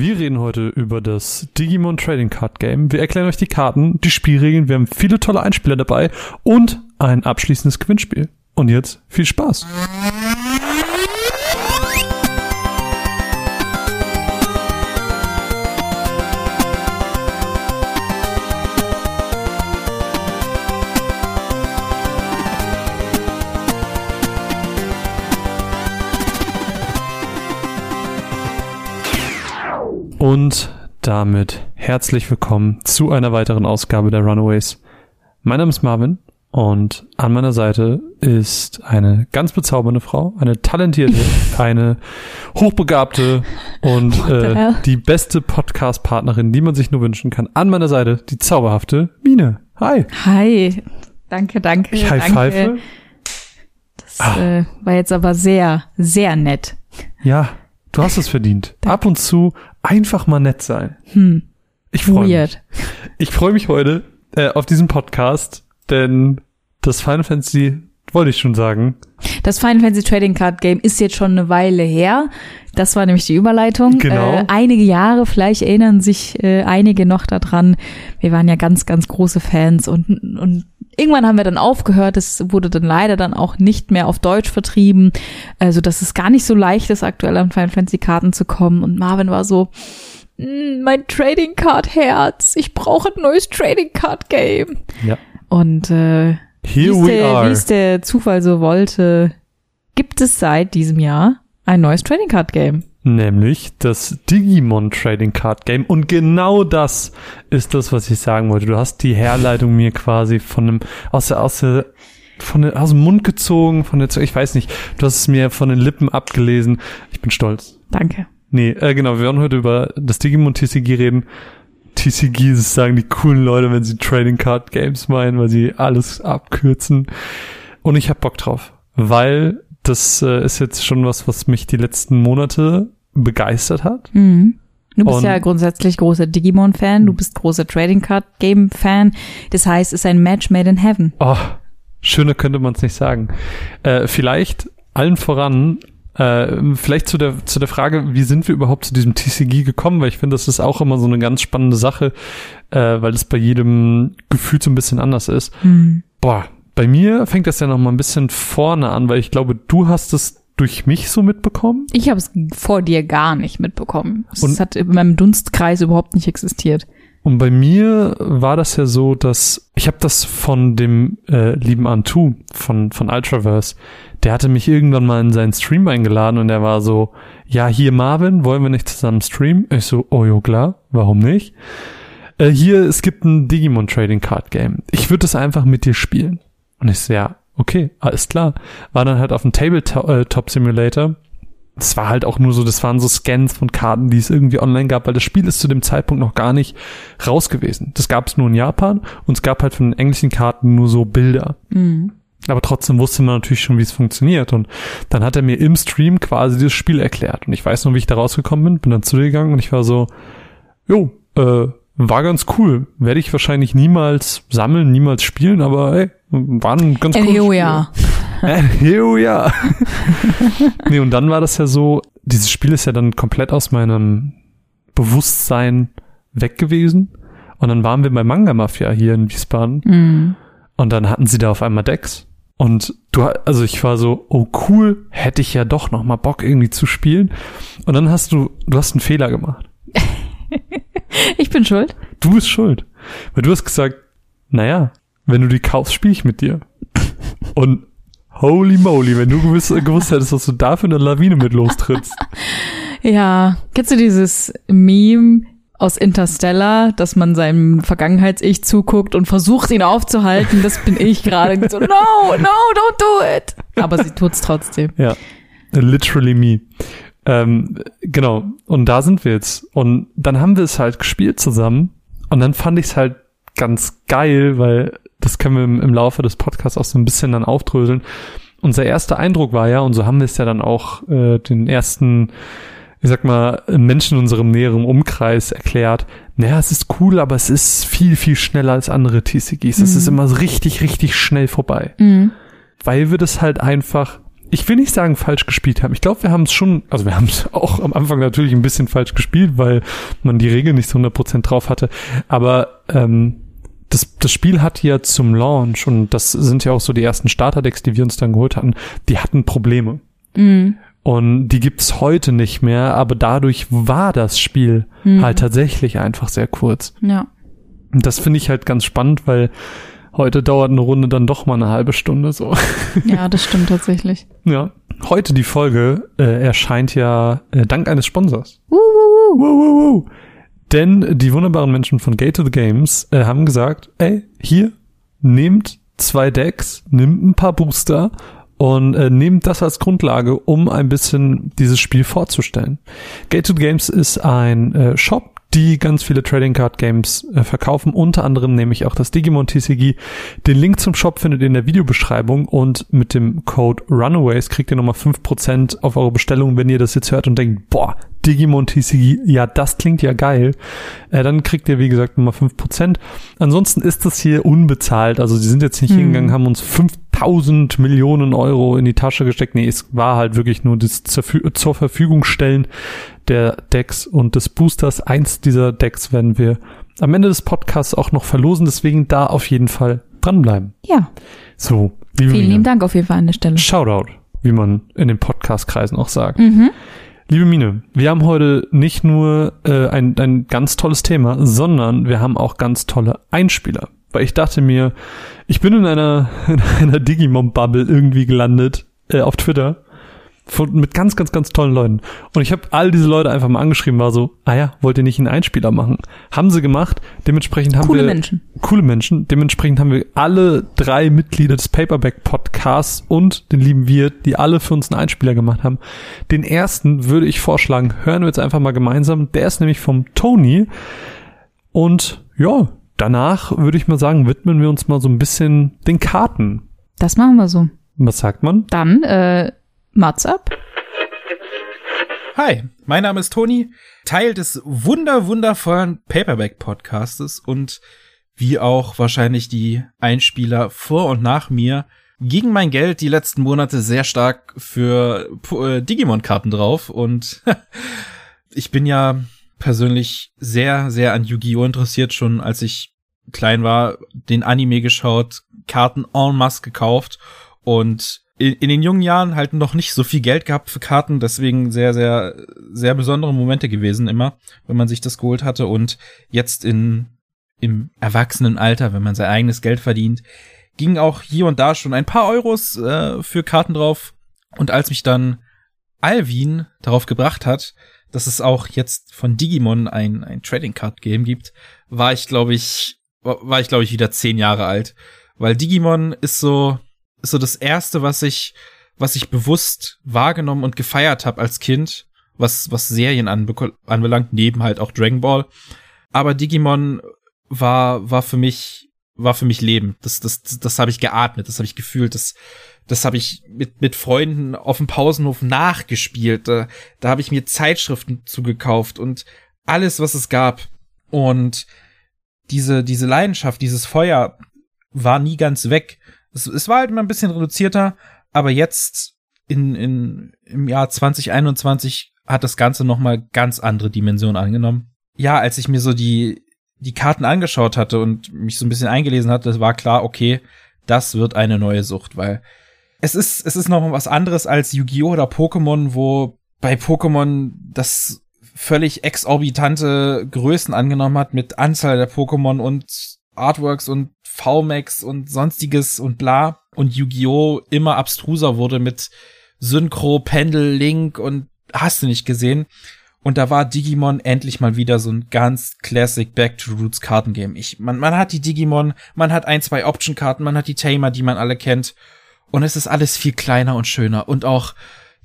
Wir reden heute über das Digimon Trading Card Game. Wir erklären euch die Karten, die Spielregeln, wir haben viele tolle Einspieler dabei und ein abschließendes Gewinnspiel. Und jetzt viel Spaß. Und damit herzlich willkommen zu einer weiteren Ausgabe der Runaways. Mein Name ist Marvin und an meiner Seite ist eine ganz bezaubernde Frau, eine talentierte, eine hochbegabte und äh, die beste Podcast-Partnerin, die man sich nur wünschen kann. An meiner Seite die zauberhafte Mine. Hi. Hi. Danke, danke. Ich high danke. Das ah. äh, war jetzt aber sehr, sehr nett. Ja, du hast es verdient. Ab und zu einfach mal nett sein. Hm. Ich freue mich. Ich freue mich heute äh, auf diesen Podcast, denn das Final Fantasy wollte ich schon sagen. Das Final Fantasy Trading Card Game ist jetzt schon eine Weile her. Das war nämlich die Überleitung. Genau. Äh, einige Jahre, vielleicht erinnern sich äh, einige noch daran. Wir waren ja ganz, ganz große Fans und, und irgendwann haben wir dann aufgehört. Es wurde dann leider dann auch nicht mehr auf Deutsch vertrieben, also dass es gar nicht so leicht ist, aktuell an Final Fantasy Karten zu kommen. Und Marvin war so, hm, mein Trading Card Herz, ich brauche ein neues Trading Card Game. Ja. Und äh, Here wie es der Zufall so wollte, gibt es seit diesem Jahr ein neues Trading Card Game. Nämlich das Digimon Trading Card Game. Und genau das ist das, was ich sagen wollte. Du hast die Herleitung mir quasi von einem, aus der, aus der, von der, aus dem Mund gezogen, von der, ich weiß nicht, du hast es mir von den Lippen abgelesen. Ich bin stolz. Danke. Nee, äh, genau, wir werden heute über das Digimon TCG reden. TCG, das sagen die coolen Leute, wenn sie Trading Card Games meinen, weil sie alles abkürzen. Und ich hab Bock drauf, weil das äh, ist jetzt schon was, was mich die letzten Monate begeistert hat. Mhm. Du bist Und ja grundsätzlich großer Digimon-Fan, du bist großer Trading Card Game-Fan. Das heißt, es ist ein Match made in heaven. Oh, schöner könnte man es nicht sagen. Äh, vielleicht allen voran äh, vielleicht zu der, zu der Frage, wie sind wir überhaupt zu diesem TCG gekommen? Weil ich finde, das ist auch immer so eine ganz spannende Sache, äh, weil es bei jedem Gefühl so ein bisschen anders ist. Mhm. Boah, bei mir fängt das ja noch mal ein bisschen vorne an, weil ich glaube, du hast es durch mich so mitbekommen? Ich habe es vor dir gar nicht mitbekommen. Es hat in meinem Dunstkreis überhaupt nicht existiert. Und bei mir war das ja so, dass ich habe das von dem äh, lieben Antu von von Ultraverse der hatte mich irgendwann mal in seinen Stream eingeladen und er war so, ja, hier Marvin, wollen wir nicht zusammen streamen? Ich so, oh jo, klar, warum nicht? Äh, hier, es gibt ein Digimon Trading Card Game. Ich würde das einfach mit dir spielen. Und ich so, ja, okay, alles klar. War dann halt auf dem Tabletop äh, Simulator. Das war halt auch nur so, das waren so Scans von Karten, die es irgendwie online gab, weil das Spiel ist zu dem Zeitpunkt noch gar nicht raus gewesen. Das gab es nur in Japan und es gab halt von den englischen Karten nur so Bilder. Mhm. Aber trotzdem wusste man natürlich schon, wie es funktioniert. Und dann hat er mir im Stream quasi dieses Spiel erklärt. Und ich weiß noch, wie ich da rausgekommen bin, bin dann zu dir gegangen und ich war so, jo, äh, war ganz cool. Werde ich wahrscheinlich niemals sammeln, niemals spielen, aber ey, war ein ganz Spiel. Ja. ja. nee, und dann war das ja so, dieses Spiel ist ja dann komplett aus meinem Bewusstsein weg gewesen. Und dann waren wir bei Manga Mafia hier in Wiesbaden. Mhm. Und dann hatten sie da auf einmal Decks. Und du, also ich war so, oh cool, hätte ich ja doch noch mal Bock irgendwie zu spielen. Und dann hast du, du hast einen Fehler gemacht. ich bin schuld. Du bist schuld. Weil du hast gesagt, naja, wenn du die kaufst, spiele ich mit dir. Und holy moly, wenn du gewusst, gewusst hättest, was du da für eine Lawine mit lostrittst. Ja, kennst du dieses Meme? aus Interstellar, dass man seinem Vergangenheits-Ich zuguckt und versucht, ihn aufzuhalten. Das bin ich gerade. So, no, no, don't do it. Aber sie tut's trotzdem. Ja, literally me. Ähm, genau, und da sind wir jetzt. Und dann haben wir es halt gespielt zusammen. Und dann fand ich es halt ganz geil, weil das können wir im, im Laufe des Podcasts auch so ein bisschen dann aufdröseln. Unser erster Eindruck war ja, und so haben wir es ja dann auch äh, den ersten ich sag mal, Menschen in unserem näheren Umkreis erklärt, naja, es ist cool, aber es ist viel, viel schneller als andere TCGs. Es mhm. ist immer so richtig, richtig schnell vorbei. Mhm. Weil wir das halt einfach ich will nicht sagen falsch gespielt haben. Ich glaube, wir haben es schon, also wir haben es auch am Anfang natürlich ein bisschen falsch gespielt, weil man die Regel nicht so 100% drauf hatte. Aber ähm, das, das Spiel hat ja zum Launch, und das sind ja auch so die ersten Starterdecks, die wir uns dann geholt hatten, die hatten Probleme. Mhm. Und die gibt's heute nicht mehr, aber dadurch war das Spiel Mhm. halt tatsächlich einfach sehr kurz. Ja. Und das finde ich halt ganz spannend, weil heute dauert eine Runde dann doch mal eine halbe Stunde so. Ja, das stimmt tatsächlich. Ja. Heute die Folge äh, erscheint ja äh, dank eines Sponsors. Wow, wow, wow. Denn die wunderbaren Menschen von Gate to the Games äh, haben gesagt, ey, hier, nehmt zwei Decks, nehmt ein paar Booster und äh, nehmt das als Grundlage, um ein bisschen dieses Spiel vorzustellen. Gate to the Games ist ein äh, Shop, die ganz viele Trading Card Games äh, verkaufen, unter anderem nämlich auch das Digimon TCG. Den Link zum Shop findet ihr in der Videobeschreibung und mit dem Code Runaways kriegt ihr nochmal 5% auf eure Bestellung, wenn ihr das jetzt hört und denkt, boah, Digimon TCG, ja, das klingt ja geil. Äh, dann kriegt ihr, wie gesagt, nochmal 5%. Ansonsten ist das hier unbezahlt. Also sie sind jetzt nicht Hm. hingegangen, haben uns 5000 Millionen Euro in die Tasche gesteckt. Nee, es war halt wirklich nur das zur Verfügung stellen der Decks und des Boosters. Eins dieser Decks werden wir am Ende des Podcasts auch noch verlosen. Deswegen da auf jeden Fall dranbleiben. Ja, So, liebe vielen Mine, lieben Dank auf jeden Fall an der Stelle. Shoutout, wie man in den Podcast-Kreisen auch sagt. Mhm. Liebe Mine, wir haben heute nicht nur äh, ein, ein ganz tolles Thema, sondern wir haben auch ganz tolle Einspieler. Weil ich dachte mir, ich bin in einer, in einer Digimon-Bubble irgendwie gelandet äh, auf Twitter von, mit ganz, ganz, ganz tollen Leuten. Und ich habe all diese Leute einfach mal angeschrieben, war so, ah ja, wollt ihr nicht einen Einspieler machen? Haben sie gemacht. Dementsprechend haben Coole wir Menschen. coole Menschen. Dementsprechend haben wir alle drei Mitglieder des Paperback Podcasts und den lieben Wirt, die alle für uns einen Einspieler gemacht haben. Den ersten würde ich vorschlagen, hören wir jetzt einfach mal gemeinsam. Der ist nämlich vom Tony. Und ja, danach würde ich mal sagen, widmen wir uns mal so ein bisschen den Karten. Das machen wir so. Was sagt man? Dann, äh, Mats ab. Hi, mein Name ist Toni, Teil des wunder wundervollen Paperback Podcastes und wie auch wahrscheinlich die Einspieler vor und nach mir ging mein Geld die letzten Monate sehr stark für äh, Digimon-Karten drauf und ich bin ja persönlich sehr, sehr an Yu-Gi-Oh! interessiert, schon als ich klein war, den Anime geschaut, Karten en masse gekauft und in, in den jungen Jahren halt noch nicht so viel Geld gehabt für Karten, deswegen sehr, sehr, sehr besondere Momente gewesen immer, wenn man sich das geholt hatte. Und jetzt in, im Erwachsenenalter, wenn man sein eigenes Geld verdient, ging auch hier und da schon ein paar Euros äh, für Karten drauf. Und als mich dann Alvin darauf gebracht hat, dass es auch jetzt von Digimon ein, ein Trading Card Game gibt, war ich, glaube ich, war ich, glaube ich, wieder zehn Jahre alt. Weil Digimon ist so, ist so das erste, was ich, was ich bewusst wahrgenommen und gefeiert habe als Kind, was, was Serien anbe anbelangt, neben halt auch Dragon Ball. Aber Digimon war, war für mich, war für mich Leben. Das, das, das, das habe ich geatmet, das habe ich gefühlt, das, das habe ich mit, mit Freunden auf dem Pausenhof nachgespielt. Da, da habe ich mir Zeitschriften zugekauft und alles, was es gab. Und diese, diese Leidenschaft, dieses Feuer war nie ganz weg. Es, es war halt immer ein bisschen reduzierter, aber jetzt in, in, im Jahr 2021 hat das Ganze nochmal ganz andere Dimensionen angenommen. Ja, als ich mir so die, die Karten angeschaut hatte und mich so ein bisschen eingelesen hatte, war klar, okay, das wird eine neue Sucht, weil es ist, es ist noch was anderes als Yu-Gi-Oh! oder Pokémon, wo bei Pokémon das völlig exorbitante Größen angenommen hat mit Anzahl der Pokémon und Artworks und VMAX und sonstiges und bla. Und Yu-Gi-Oh! immer abstruser wurde mit Synchro, Pendel, Link und hast du nicht gesehen. Und da war Digimon endlich mal wieder so ein ganz classic Back to Roots Kartengame. Ich, man, man hat die Digimon, man hat ein, zwei Option-Karten, man hat die Tamer, die man alle kennt. Und es ist alles viel kleiner und schöner. Und auch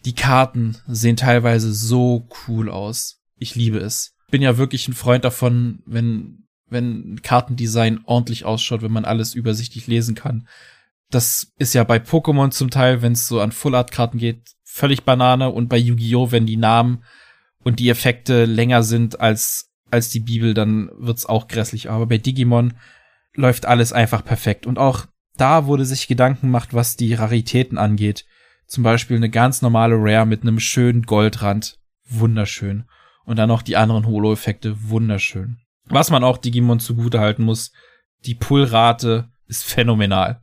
die Karten sehen teilweise so cool aus. Ich liebe es. Bin ja wirklich ein Freund davon, wenn, wenn Kartendesign ordentlich ausschaut, wenn man alles übersichtlich lesen kann. Das ist ja bei Pokémon zum Teil, wenn es so an Full-Art-Karten geht, völlig Banane. Und bei Yu-Gi-Oh!, wenn die Namen und die Effekte länger sind als, als die Bibel, dann wird's auch grässlich. Aber bei Digimon läuft alles einfach perfekt. Und auch da wurde sich Gedanken gemacht, was die Raritäten angeht. zum Beispiel eine ganz normale Rare mit einem schönen Goldrand. Wunderschön. Und dann noch die anderen Holo-Effekte. Wunderschön. Was man auch Digimon zugute halten muss, die Pullrate ist phänomenal.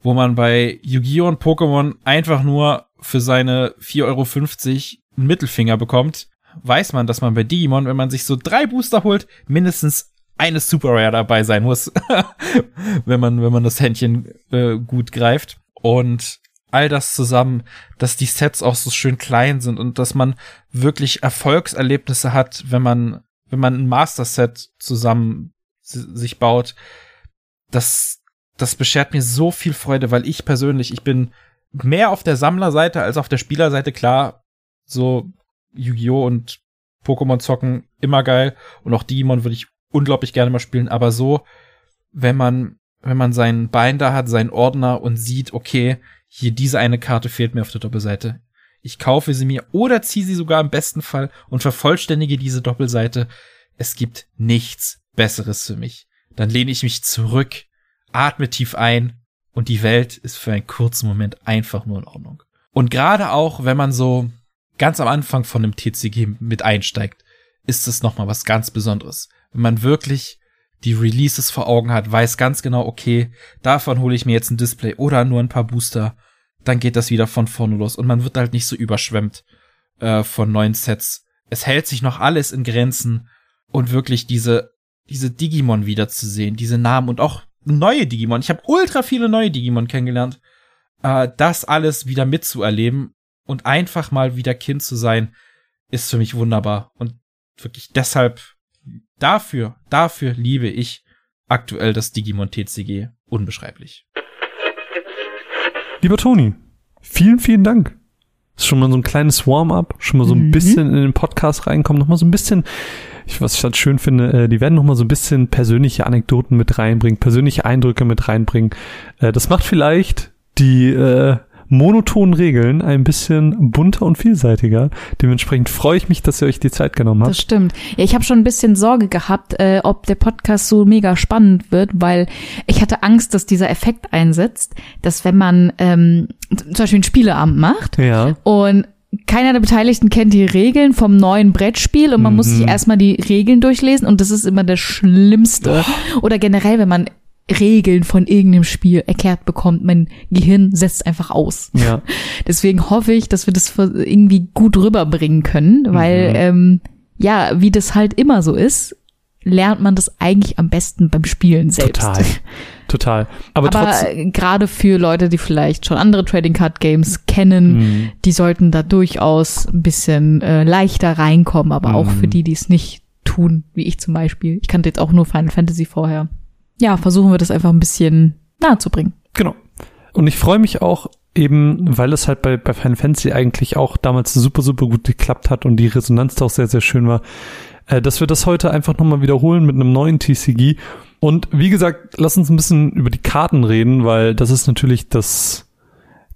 Wo man bei Yu-Gi-Oh! und Pokémon einfach nur für seine 4,50 Euro einen Mittelfinger bekommt, weiß man, dass man bei Digimon, wenn man sich so drei Booster holt, mindestens eine Super Rare dabei sein muss, wenn man, wenn man das Händchen äh, gut greift. Und all das zusammen, dass die Sets auch so schön klein sind und dass man wirklich Erfolgserlebnisse hat, wenn man, wenn man ein Master Set zusammen sich baut, das, das beschert mir so viel Freude, weil ich persönlich, ich bin mehr auf der Sammlerseite als auf der Spielerseite, klar, so Yu-Gi-Oh! und Pokémon zocken, immer geil. Und auch Digimon würde ich unglaublich gerne mal spielen, aber so, wenn man, wenn man seinen Binder hat, seinen Ordner und sieht, okay, hier diese eine Karte fehlt mir auf der Doppelseite. Ich kaufe sie mir oder ziehe sie sogar im besten Fall und vervollständige diese Doppelseite. Es gibt nichts Besseres für mich. Dann lehne ich mich zurück, atme tief ein und die Welt ist für einen kurzen Moment einfach nur in Ordnung. Und gerade auch, wenn man so ganz am Anfang von einem TCG mit einsteigt, ist es nochmal was ganz Besonderes. Wenn man wirklich die Releases vor Augen hat, weiß ganz genau, okay, davon hole ich mir jetzt ein Display oder nur ein paar Booster, dann geht das wieder von vorne los und man wird halt nicht so überschwemmt äh, von neuen Sets. Es hält sich noch alles in Grenzen und wirklich diese diese Digimon wiederzusehen, diese Namen und auch neue Digimon. Ich habe ultra viele neue Digimon kennengelernt. Äh, das alles wieder mitzuerleben und einfach mal wieder Kind zu sein, ist für mich wunderbar. Und wirklich deshalb Dafür, dafür liebe ich aktuell das Digimon TCG unbeschreiblich. Lieber Toni, vielen, vielen Dank. Ist schon mal so ein kleines Warm-up, schon mal so ein mhm. bisschen in den Podcast reinkommen, noch mal so ein bisschen, ich, was ich halt schön finde, äh, die werden noch mal so ein bisschen persönliche Anekdoten mit reinbringen, persönliche Eindrücke mit reinbringen. Äh, das macht vielleicht die äh, monotonen Regeln ein bisschen bunter und vielseitiger. Dementsprechend freue ich mich, dass ihr euch die Zeit genommen habt. Das stimmt. Ja, ich habe schon ein bisschen Sorge gehabt, äh, ob der Podcast so mega spannend wird, weil ich hatte Angst, dass dieser Effekt einsetzt, dass wenn man ähm, zum Beispiel ein Spieleabend macht ja. und keiner der Beteiligten kennt die Regeln vom neuen Brettspiel und man mhm. muss sich mhm. erstmal die Regeln durchlesen und das ist immer das Schlimmste. Oh. Oder generell, wenn man Regeln von irgendeinem Spiel erklärt bekommt. Mein Gehirn setzt einfach aus. Ja. Deswegen hoffe ich, dass wir das irgendwie gut rüberbringen können, weil mhm. ähm, ja, wie das halt immer so ist, lernt man das eigentlich am besten beim Spielen selbst. Total. Total. Aber, Aber gerade für Leute, die vielleicht schon andere Trading Card Games kennen, mhm. die sollten da durchaus ein bisschen äh, leichter reinkommen. Aber mhm. auch für die, die es nicht tun, wie ich zum Beispiel. Ich kannte jetzt auch nur Final Fantasy vorher ja, versuchen wir das einfach ein bisschen nahe zu bringen. Genau. Und ich freue mich auch eben, weil es halt bei, bei Final Fantasy eigentlich auch damals super, super gut geklappt hat und die Resonanz da auch sehr, sehr schön war, äh, dass wir das heute einfach nochmal wiederholen mit einem neuen TCG. Und wie gesagt, lass uns ein bisschen über die Karten reden, weil das ist natürlich das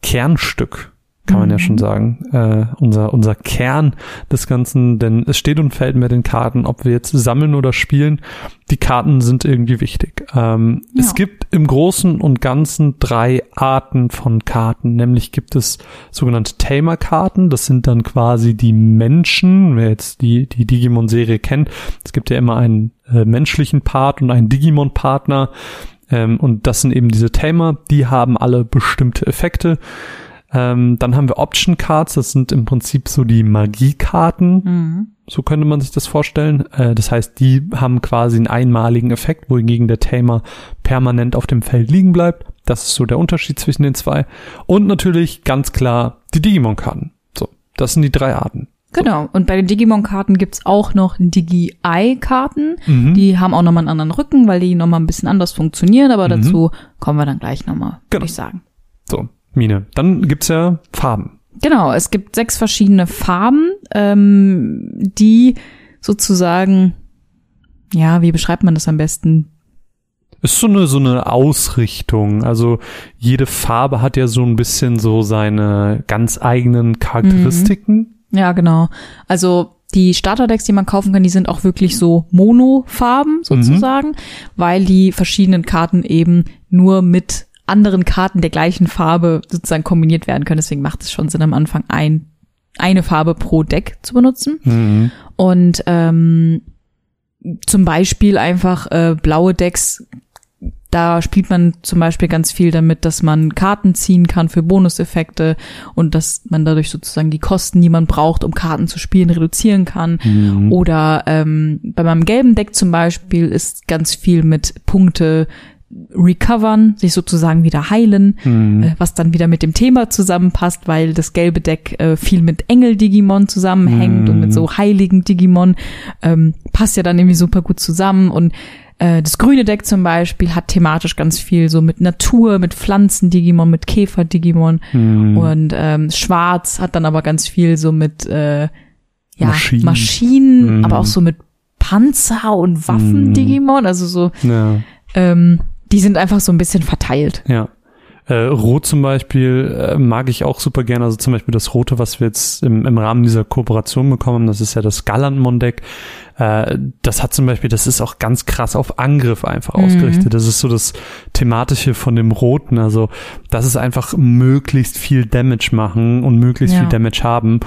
Kernstück kann man ja schon mhm. sagen, äh, unser, unser Kern des Ganzen, denn es steht und fällt mit den Karten, ob wir jetzt sammeln oder spielen, die Karten sind irgendwie wichtig. Ähm, ja. Es gibt im Großen und Ganzen drei Arten von Karten, nämlich gibt es sogenannte Tamer-Karten, das sind dann quasi die Menschen, wer jetzt die, die Digimon-Serie kennt, es gibt ja immer einen äh, menschlichen Part und einen Digimon-Partner, ähm, und das sind eben diese Tamer, die haben alle bestimmte Effekte. Ähm, dann haben wir Option Cards, das sind im Prinzip so die Magiekarten. Mhm. So könnte man sich das vorstellen. Äh, das heißt, die haben quasi einen einmaligen Effekt, wohingegen der Tamer permanent auf dem Feld liegen bleibt. Das ist so der Unterschied zwischen den zwei. Und natürlich ganz klar die Digimon-Karten. So, das sind die drei Arten. Genau. Und bei den Digimon-Karten gibt's auch noch Digi-Eye-Karten. Mhm. Die haben auch nochmal einen anderen Rücken, weil die nochmal ein bisschen anders funktionieren. Aber mhm. dazu kommen wir dann gleich nochmal, genau. würde ich sagen. So, Mine. Dann gibt's ja Farben. Genau, es gibt sechs verschiedene Farben, ähm, die sozusagen, ja, wie beschreibt man das am besten? Ist so eine, so eine Ausrichtung. Also jede Farbe hat ja so ein bisschen so seine ganz eigenen Charakteristiken. Mhm. Ja, genau. Also die Starterdecks, die man kaufen kann, die sind auch wirklich so Monofarben sozusagen, mhm. weil die verschiedenen Karten eben nur mit anderen Karten der gleichen Farbe sozusagen kombiniert werden können. Deswegen macht es schon Sinn, am Anfang ein, eine Farbe pro Deck zu benutzen. Mhm. Und ähm, zum Beispiel einfach äh, blaue Decks, da spielt man zum Beispiel ganz viel damit, dass man Karten ziehen kann für Bonuseffekte und dass man dadurch sozusagen die Kosten, die man braucht, um Karten zu spielen, reduzieren kann. Mhm. Oder ähm, bei meinem gelben Deck zum Beispiel ist ganz viel mit Punkte recovern, sich sozusagen wieder heilen, Mhm. äh, was dann wieder mit dem Thema zusammenpasst, weil das gelbe Deck äh, viel mit Engel-Digimon zusammenhängt Mhm. und mit so heiligen Digimon ähm, passt ja dann irgendwie super gut zusammen und äh, das grüne Deck zum Beispiel hat thematisch ganz viel so mit Natur, mit Pflanzen-Digimon, mit Käfer-Digimon Mhm. und ähm, Schwarz hat dann aber ganz viel so mit äh, ja, Maschinen. Maschinen, Mhm. aber auch so mit Panzer und Mhm. Waffen-Digimon, also so Ja. ähm, die sind einfach so ein bisschen verteilt. Ja. Äh, Rot zum Beispiel äh, mag ich auch super gerne. Also zum Beispiel das Rote, was wir jetzt im, im Rahmen dieser Kooperation bekommen das ist ja das Galantmon-Deck. Äh, das hat zum Beispiel, das ist auch ganz krass auf Angriff einfach Mhm. ausgerichtet. Das ist so das Thematische von dem Roten. Also das ist einfach möglichst viel Damage machen und möglichst Ja. viel Damage haben.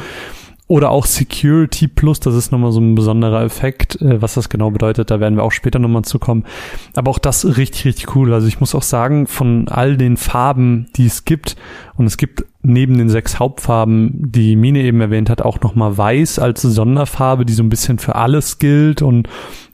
Oder auch Security Plus, das ist nochmal so ein besonderer Effekt. Äh, was das genau bedeutet, da werden wir auch später nochmal zukommen. Aber auch das richtig, richtig cool. Also ich muss auch sagen, von all den Farben, die es gibt, und es gibt neben den sechs Hauptfarben, die Mine eben erwähnt hat, auch nochmal Weiß als Sonderfarbe, die so ein bisschen für alles gilt und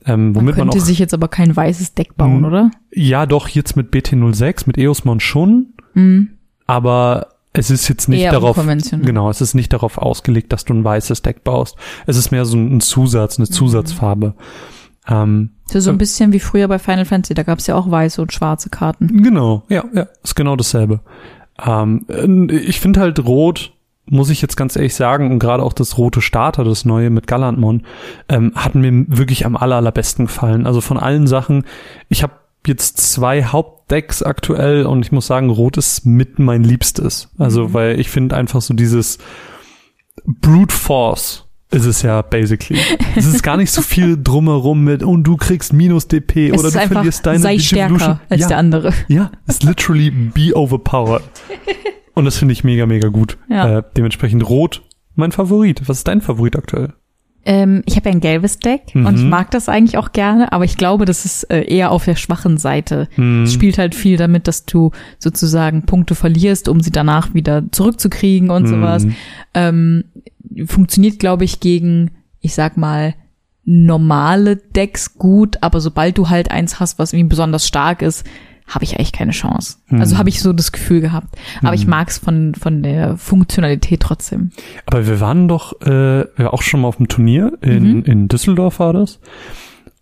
ähm, Man womit man, könnte auch. sich jetzt aber kein weißes Deck bauen, Mhm. oder? ja, doch, jetzt mit BT06, mit Eosmon schon, Mhm. aber es ist jetzt nicht Eher darauf, genau, es ist nicht darauf ausgelegt, dass du ein weißes Deck baust. Es ist mehr so ein Zusatz, Mhm. eine Zusatzfarbe. Ähm, So, so ein bisschen wie früher bei Final Fantasy, da gab es ja auch weiße und schwarze Karten. Genau, ja, ja, ist genau dasselbe. Ähm, äh, ich finde halt Rot, muss ich jetzt ganz ehrlich sagen, und gerade auch das rote Starter, das neue mit Galantmon, ähm, hat mir wirklich am aller, allerbesten gefallen. Also von allen Sachen, ich habe jetzt zwei Hauptdecks aktuell und ich muss sagen, Rot ist mit mein Liebstes. Also, weil ich finde einfach so dieses Brute Force ist es ja basically. Es ist gar nicht so viel drumherum mit und du kriegst minus DP Es oder du einfach, verlierst deine sei Digivolution. stärker als ja, der andere. ja, ist literally be overpowered. Und das finde ich mega, mega gut. Ja. Äh, dementsprechend rot, mein Favorit. Was ist dein Favorit aktuell? Ähm, ich habe ja ein gelbes Deck Mhm. und ich mag das eigentlich auch gerne, aber ich glaube, das ist äh, eher auf der schwachen Seite. Hm, Es spielt halt viel damit, dass du sozusagen Punkte verlierst, um sie danach wieder zurückzukriegen und sowas. hm, Ähm, funktioniert, glaube ich, gegen, ich sag mal, normale Decks gut, aber sobald du halt eins hast, was irgendwie besonders stark ist, habe ich eigentlich keine Chance. Also Mhm. habe ich so das Gefühl gehabt. Aber ich mag's von, von der Funktionalität trotzdem. Aber wir waren doch äh, auch schon mal auf dem Turnier in, Mhm. in Düsseldorf war das.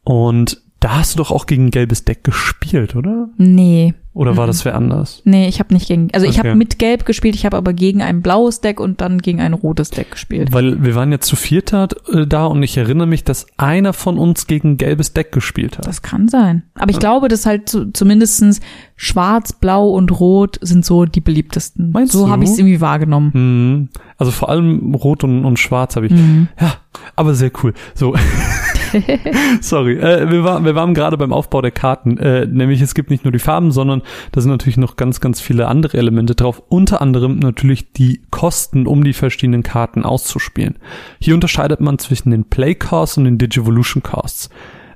Und da hast du doch auch gegen ein gelbes Deck gespielt, oder? Nee, Oder war das wer anders? nee, ich habe nicht gegen, also ich Okay. habe mit Gelb gespielt, ich habe aber gegen ein blaues Deck und dann gegen ein rotes Deck gespielt. Weil wir waren ja zu viert da, äh, da und ich erinnere mich, dass einer von uns gegen ein gelbes Deck gespielt hat. Das kann sein. Aber ich glaube, dass halt so, zumindestens Schwarz, Blau und Rot sind so die beliebtesten. Meinst so habe ich es irgendwie wahrgenommen. Mhm. Also vor allem Rot und, und Schwarz habe ich. Mhm. Ja, aber sehr cool. So. Sorry. Äh, wir, war, wir waren gerade beim Aufbau der Karten. Äh, nämlich es gibt nicht nur die Farben, sondern da sind natürlich noch ganz, ganz viele andere Elemente drauf. Unter anderem natürlich die Kosten, um die verschiedenen Karten auszuspielen. Hier unterscheidet man zwischen den Play Costs und den Digivolution Costs.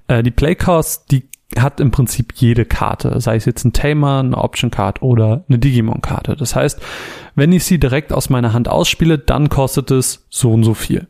Äh, die Play Costs, die hat im Prinzip jede Karte, sei es jetzt ein Tamer, eine Option Card oder eine Digimon Karte. Das heißt, wenn ich sie direkt aus meiner Hand ausspiele, dann kostet es so und so viel.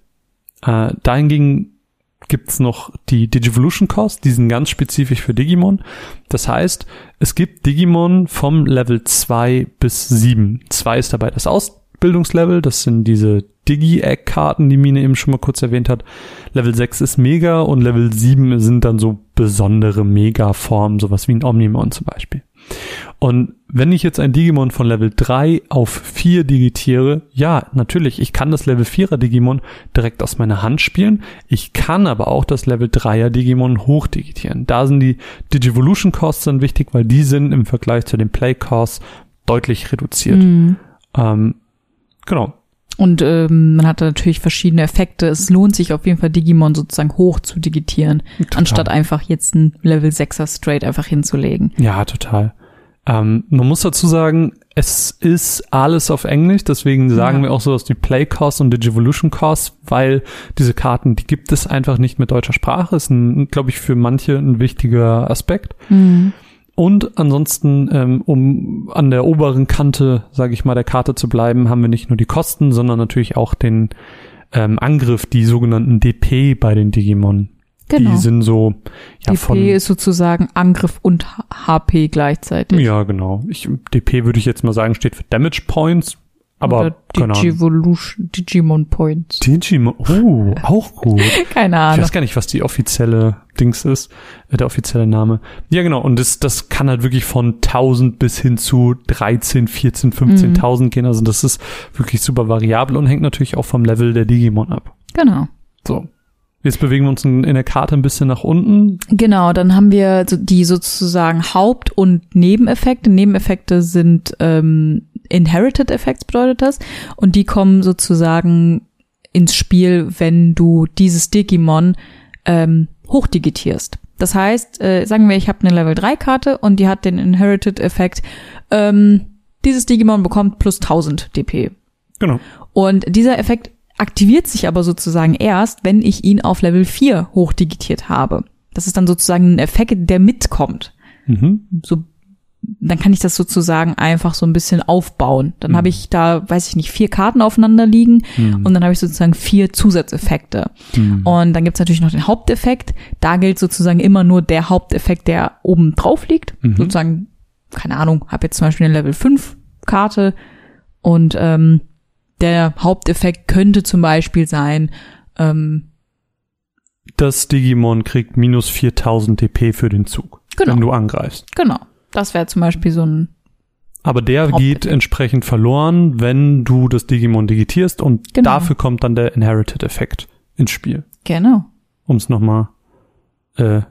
Äh, dahingegen gibt's noch die Digivolution Cost, die sind ganz spezifisch für Digimon. Das heißt, es gibt Digimon vom Level 2 bis 7. 2 ist dabei das Ausbildungslevel, das sind diese Digi-Egg-Karten, die Mine eben schon mal kurz erwähnt hat. Level 6 ist Mega und Level 7 sind dann so besondere Mega-Formen, sowas wie ein Omnimon zum Beispiel. Und wenn ich jetzt ein Digimon von Level 3 auf 4 digitiere, ja, natürlich, ich kann das Level 4er Digimon direkt aus meiner Hand spielen. Ich kann aber auch das Level 3er Digimon hochdigitieren. Da sind die Digivolution Costs dann wichtig, weil die sind im Vergleich zu den Play Costs deutlich reduziert. Mhm. Ähm, genau. Und ähm, man hat da natürlich verschiedene Effekte. Es lohnt sich auf jeden Fall, Digimon sozusagen hoch zu digitieren, Total. anstatt einfach jetzt ein Level 6er straight einfach hinzulegen. Ja, total. Ähm, man muss dazu sagen, es ist alles auf Englisch, deswegen sagen Ja. wir auch sowas wie Play Cost und Digivolution Cost, weil diese Karten, die gibt es einfach nicht mit deutscher Sprache. Ist, glaube ich, für manche ein wichtiger Aspekt. Und ansonsten, ähm, um an der oberen Kante, sage ich mal, der Karte zu bleiben, haben wir nicht nur die Kosten, sondern natürlich auch den ähm, Angriff, die sogenannten DP bei den Digimon. Genau. Die sind so ja DP von ist sozusagen Angriff und HP gleichzeitig. ja genau. Ich, DP würde ich jetzt mal sagen steht für Damage Points, aber Oder. Digivolution, Digimon Points. Digimon, oh, auch gut. Keine Ich Ahnung. weiß gar nicht, was die offizielle Dings ist, äh, der offizielle Name. Ja, genau. Und das, das kann halt wirklich von 1000 bis hin zu 13, 14, Mhm. 15.000 gehen. Also das ist wirklich super variabel und hängt natürlich auch vom Level der Digimon ab. Genau. So. Jetzt bewegen wir uns in, in der Karte ein bisschen nach unten. Genau, dann haben wir die sozusagen Haupt- und Nebeneffekte. Nebeneffekte sind ähm, Inherited Effects bedeutet das. Und die kommen sozusagen ins Spiel, wenn du dieses Digimon ähm, hochdigitierst. Das heißt, äh, sagen wir, ich habe eine Level 3 Karte und die hat den Inherited Effekt, ähm, dieses Digimon bekommt plus 1000 DP. Genau. Und dieser Effekt aktiviert sich aber sozusagen erst, wenn ich ihn auf Level 4 hochdigitiert habe. Das ist dann sozusagen ein Effekt, der mitkommt. Mhm. So, dann kann ich das sozusagen einfach so ein bisschen aufbauen. Dann Mhm. habe ich da, weiß ich nicht, vier Karten aufeinander liegen Mhm. und dann habe ich sozusagen vier Zusatzeffekte. Mhm. Und dann gibt's natürlich noch den Haupteffekt. Da gilt sozusagen immer nur der Haupteffekt, der oben drauf liegt. Mhm. Sozusagen, keine Ahnung, habe jetzt zum Beispiel eine Level 5 Karte und ähm, der Haupteffekt könnte zum Beispiel sein, ähm, Das Digimon kriegt minus 4000 DP für den Zug, Genau. wenn du angreifst. genau, das wäre zum Beispiel so ein, Aber der geht entsprechend verloren, wenn du das Digimon digitierst und Genau. dafür kommt dann der Inherited-Effekt ins Spiel, genau, um es nochmal äh,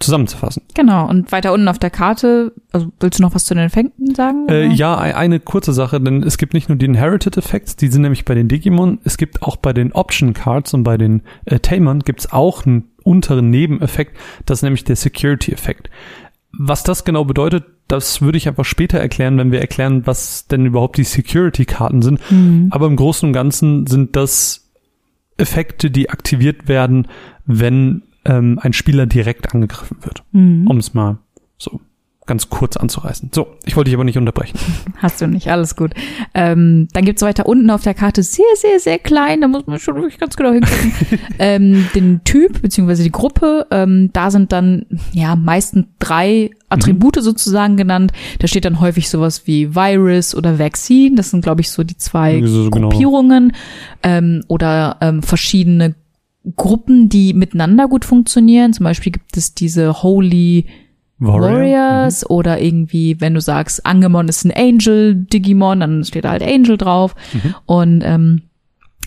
zusammenzufassen. genau. Und weiter unten auf der Karte, also willst du noch was zu den Effekten sagen? Äh, ja, e- eine kurze Sache, denn es gibt nicht nur die Inherited Effects, die sind nämlich bei den Digimon, es gibt auch bei den Option Cards und bei den äh, Tamern gibt's auch einen unteren Nebeneffekt, das ist nämlich der Security Effekt. Was das genau bedeutet, das würde ich einfach später erklären, wenn wir erklären, was denn überhaupt die Security Karten sind. Mhm. Aber im Großen und Ganzen sind das Effekte, die aktiviert werden, wenn ähm, ein Spieler direkt angegriffen wird. Mhm. Um es mal so ganz kurz anzureißen. So, ich wollte dich aber nicht unterbrechen. Hast du nicht, alles gut. Ähm, dann gibt's weiter unten auf der Karte sehr, sehr, sehr klein, da muss man schon wirklich ganz genau hingucken, ähm, den Typ beziehungsweise die Gruppe. Ähm, da sind dann ja meistens drei Attribute sozusagen genannt. Da steht dann häufig sowas wie Virus oder Vaccine. Das sind, glaube ich, so die zwei So, genau. Gruppierungen ähm, oder ähm, verschiedene Gruppen, die miteinander gut funktionieren. Zum Beispiel gibt es diese Holy Warriors oder irgendwie, wenn du sagst, Angemon ist ein Angel Digimon, dann steht da halt Angel drauf. Mhm. Und ähm,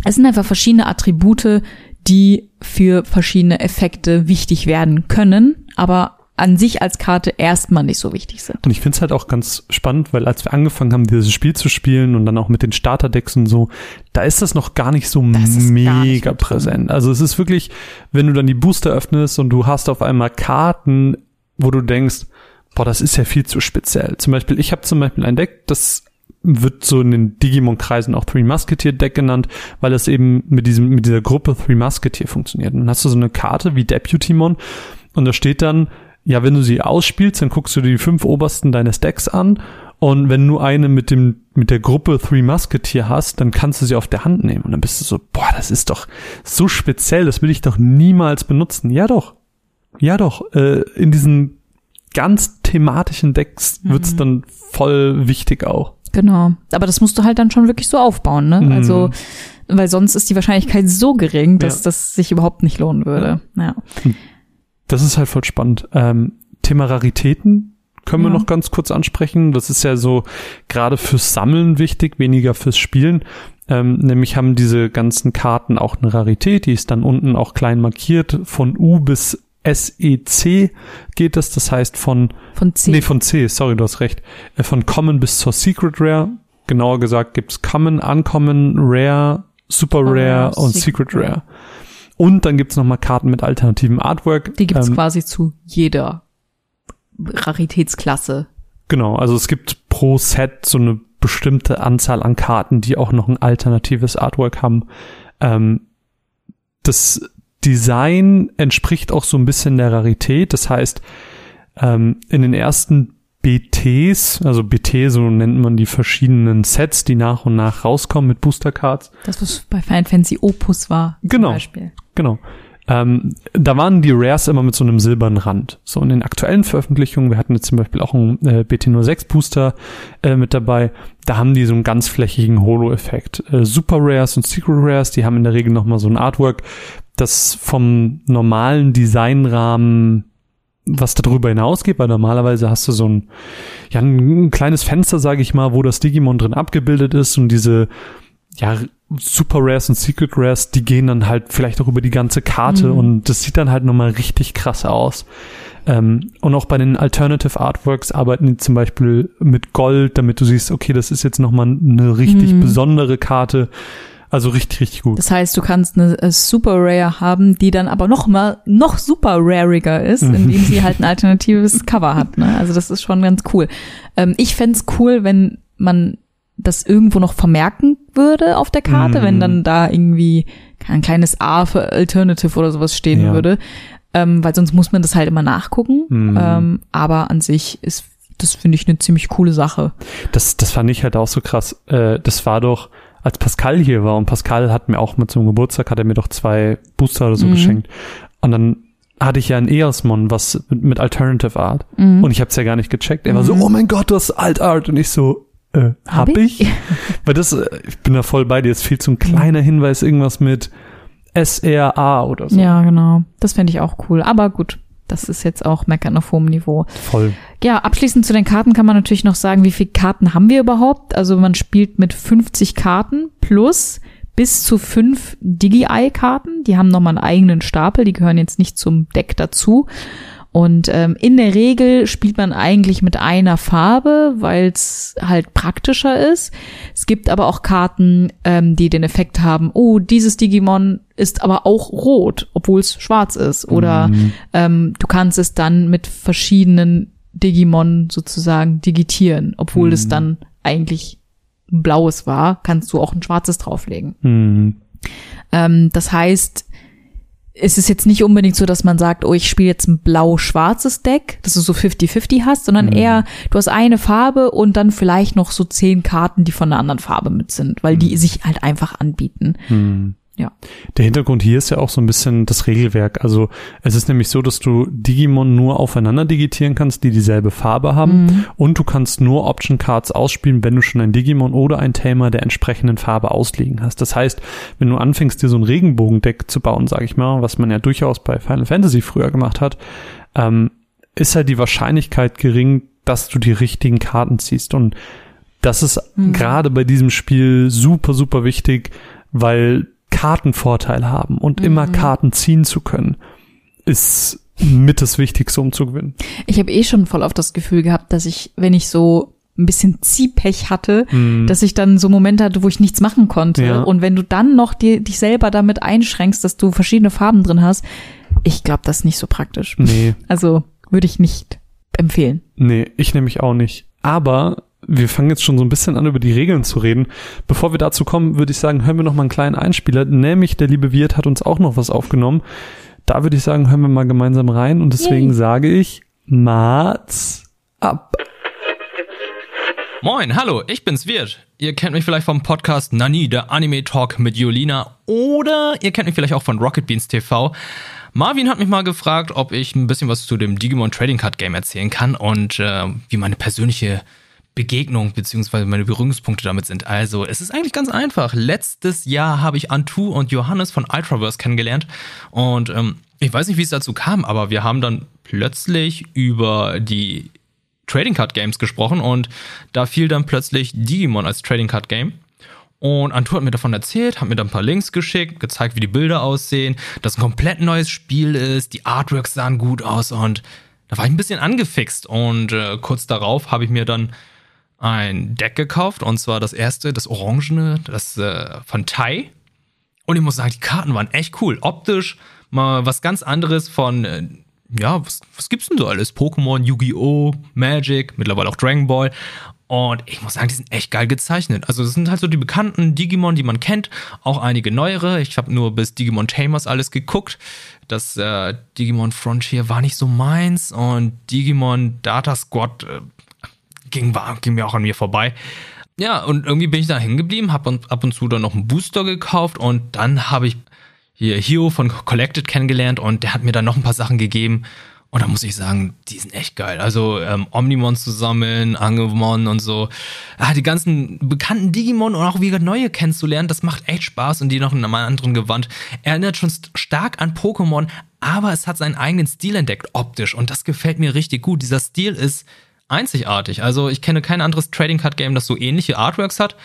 es sind einfach verschiedene Attribute, die für verschiedene Effekte wichtig werden können, aber an sich als Karte erstmal nicht so wichtig sind. Und ich finde es halt auch ganz spannend, weil als wir angefangen haben, dieses Spiel zu spielen und dann auch mit den Starterdecks und so, da ist das noch gar nicht so nicht mega drin. präsent. Also es ist wirklich, wenn du dann die Booster öffnest und du hast auf einmal Karten, wo du denkst, boah, das ist ja viel zu speziell. Zum Beispiel, ich habe zum Beispiel ein Deck, das wird so in den Digimon-Kreisen auch Three Musketeer Deck genannt, weil es eben mit diesem, mit dieser Gruppe Three Musketeer funktioniert. Und dann hast du so eine Karte wie Deputymon und da steht dann, ja, wenn du sie ausspielst, dann guckst du dir die fünf obersten deines Decks an und wenn du eine mit dem, mit der Gruppe Three Musketeer hast, dann kannst du sie auf der Hand nehmen und dann bist du so, boah, das ist doch so speziell, das will ich doch niemals benutzen. Ja doch. Ja doch, äh, in diesen ganz thematischen Decks wird's dann voll wichtig auch. Genau. Aber das musst du halt dann schon wirklich so aufbauen, ne? Mhm. Also, weil sonst ist die Wahrscheinlichkeit so gering, dass Ja. das sich überhaupt nicht lohnen würde. Ja. Das ist halt voll spannend. Ähm, Thema Raritäten können wir Ja. noch ganz kurz ansprechen. Das ist ja so gerade fürs Sammeln wichtig, weniger fürs Spielen. Ähm, nämlich haben diese ganzen Karten auch eine Rarität, die ist dann unten auch klein markiert. Von U bis SEC geht das, das heißt von, Von C. nee, von C, sorry, du hast recht, Äh, von Common bis zur Secret Rare. Genauer gesagt gibt's Common, Uncommon, Rare, Super Rare Rare, und Secret Secret Rare. Und dann gibt's noch mal Karten mit alternativem Artwork. Die gibt's Ähm, quasi zu jeder Raritätsklasse. Genau, also es gibt pro Set so eine bestimmte Anzahl an Karten, die auch noch ein alternatives Artwork haben. Ähm, das Design entspricht auch so ein bisschen der Rarität. Das heißt, ähm, in den ersten BTs, also BT, so nennt man die verschiedenen Sets, die nach und nach rauskommen mit Booster Cards. Das, was bei Final Fantasy Opus war. Genau. Beispiel. Genau. Ähm, da waren die Rares immer mit so einem silbernen Rand. So in den aktuellen Veröffentlichungen, wir hatten jetzt zum Beispiel auch einen äh, BT06 Booster äh, mit dabei, da haben die so einen ganz flächigen Holo-Effekt. Äh, Super Rares und Secret Rares, die haben in der Regel nochmal so ein Artwork, das vom normalen Designrahmen was darüber hinausgeht, weil normalerweise hast du so ein, ja, ein kleines Fenster, sage ich mal, wo das Digimon drin abgebildet ist und diese, ja, Super Rares und Secret Rares, die gehen dann halt vielleicht auch über die ganze Karte Mhm. und das sieht dann halt nochmal richtig krass aus. Ähm, und auch bei den Alternative Artworks arbeiten die zum Beispiel mit Gold, damit du siehst, okay, das ist jetzt nochmal eine richtig Mhm. besondere Karte. Also richtig, richtig gut. Das heißt, du kannst eine äh, Super Rare haben, die dann aber noch mal noch super rariger ist, Mhm. indem sie halt ein alternatives Cover hat. Ne? Also das ist schon ganz cool. Ähm, ich fänd's cool, wenn man das irgendwo noch vermerken würde auf der Karte, Mhm. wenn dann da irgendwie ein kleines A für Alternative oder sowas stehen Ja. würde. Ähm, weil sonst muss man das halt immer nachgucken. Mhm. Ähm, aber an sich ist das finde ich eine ziemlich coole Sache. Das, das fand ich halt auch so krass. Äh, das war doch, als Pascal hier war und Pascal hat mir auch mit zum Geburtstag, hat er mir doch zwei Booster oder so Mhm. geschenkt. Und dann hatte ich ja ein Eosmon, was mit, mit Alternative Art. Mhm. Und ich habe es ja gar nicht gecheckt. Er war so, Mhm. oh mein Gott, du hast Alt Art. Und ich so, äh, hab, Hab ich? ich? Weil das, äh, ich bin da voll bei dir. Es fehlt so ein kleiner Hinweis, irgendwas mit SRA oder so. Ja, genau. Das fände ich auch cool. Aber gut, das ist jetzt auch Meckern auf hohem Niveau. Voll. Ja, abschließend zu den Karten kann man natürlich noch sagen, wie viele Karten haben wir überhaupt? Also man spielt mit 50 Karten plus bis zu fünf Digi-Eye-Karten. Die haben nochmal einen eigenen Stapel, die gehören jetzt nicht zum Deck dazu. Und ähm, in der Regel spielt man eigentlich mit einer Farbe, weil es halt praktischer ist. Es gibt aber auch Karten, ähm, die den Effekt haben, oh, dieses Digimon ist aber auch rot, obwohl es schwarz ist. Oder Mhm. ähm, du kannst es dann mit verschiedenen Digimon sozusagen digitieren, obwohl es Mhm. dann eigentlich blaues war, kannst du auch ein schwarzes drauflegen. Mhm. Ähm, das heißt, es ist jetzt nicht unbedingt so, dass man sagt, oh, ich spiele jetzt ein blau-schwarzes Deck, dass du so 50-50 hast, sondern Mhm. eher, du hast eine Farbe und dann vielleicht noch so zehn Karten, die von einer anderen Farbe mit sind, weil die sich halt einfach anbieten. Hm. Ja. Der Hintergrund hier ist ja auch so ein bisschen das Regelwerk. Also es ist nämlich so, dass du Digimon nur aufeinander digitieren kannst, die dieselbe Farbe haben. Mhm. Und du kannst nur Option Cards ausspielen, wenn du schon ein Digimon oder ein Tamer der entsprechenden Farbe ausliegen hast. Das heißt, wenn du anfängst, dir so ein Regenbogendeck zu bauen, sag ich mal, was man ja durchaus bei Final Fantasy früher gemacht hat, ähm, ist halt die Wahrscheinlichkeit gering, dass du die richtigen Karten ziehst. Und das ist Mhm. gerade bei diesem Spiel super, super wichtig, weil Karten Vorteil haben und immer Mhm. Karten ziehen zu können, ist mit das Wichtigste, um zu gewinnen. Ich habe eh schon voll auf das Gefühl gehabt, dass ich, wenn ich so ein bisschen Ziehpech hatte, dass ich dann so Momente hatte, wo ich nichts machen konnte. Ja. Und wenn du dann noch die, dich selber damit einschränkst, dass du verschiedene Farben drin hast, ich glaube, das ist nicht so praktisch. Nee, Also würde ich nicht empfehlen. nee, ich nämlich auch nicht. Aber wir fangen jetzt schon so ein bisschen an, über die Regeln zu reden. Bevor wir dazu kommen, würde ich sagen, hören wir noch mal einen kleinen Einspieler. Nämlich der liebe Wirt hat uns auch noch was aufgenommen. Da würde ich sagen, hören wir mal gemeinsam rein. Und deswegen Yay. sage ich, Mats ab. Moin, hallo, ich bin's Wirt. Ihr kennt mich vielleicht vom Podcast Nani, der Anime Talk mit Julina. Oder ihr kennt mich vielleicht auch von Rocket Beans TV. Marvin hat mich mal gefragt, ob ich ein bisschen was zu dem Digimon Trading Card Game erzählen kann und äh, wie meine persönliche Begegnung bzw. meine Berührungspunkte damit sind. Also, es ist eigentlich ganz einfach. Letztes Jahr habe ich Antu und Johannes von Ultraverse kennengelernt und ähm, ich weiß nicht, wie es dazu kam, aber wir haben dann plötzlich über die Trading Card Games gesprochen und da fiel dann plötzlich Digimon als Trading Card Game. Und Antu hat mir davon erzählt, hat mir dann ein paar Links geschickt, gezeigt, wie die Bilder aussehen, dass ein komplett neues Spiel ist, die Artworks sahen gut aus und da war ich ein bisschen angefixt. Und äh, kurz darauf habe ich mir dann ein Deck gekauft und zwar das erste, das orangene, das äh, von Tai. Und ich muss sagen, die Karten waren echt cool. Optisch mal was ganz anderes von äh, ja, was, was gibt's denn so alles? Pokémon, Yu-Gi-Oh!, Magic, mittlerweile auch Dragon Ball. Und ich muss sagen, die sind echt geil gezeichnet. Also das sind halt so die bekannten Digimon, die man kennt, auch einige neuere. Ich habe nur bis Digimon Tamers alles geguckt. Das äh, Digimon Frontier war nicht so meins und Digimon Data Squad äh, ging, war, ging mir auch an mir vorbei. Ja, und irgendwie bin ich da hängen geblieben, habe ab und zu dann noch einen Booster gekauft und dann habe ich hier Hio von Collected kennengelernt und der hat mir dann noch ein paar Sachen gegeben. Und da muss ich sagen, die sind echt geil. Also ähm, Omnimon zu sammeln, Angemon und so. Ah, die ganzen bekannten Digimon und auch wieder neue kennenzulernen, das macht echt Spaß und die noch in einem anderen Gewand. Erinnert schon stark an Pokémon, aber es hat seinen eigenen Stil entdeckt, optisch. Und das gefällt mir richtig gut. Dieser Stil ist einzigartig. Also ich kenne kein anderes Trading Card Game, das so ähnliche Artworks hat.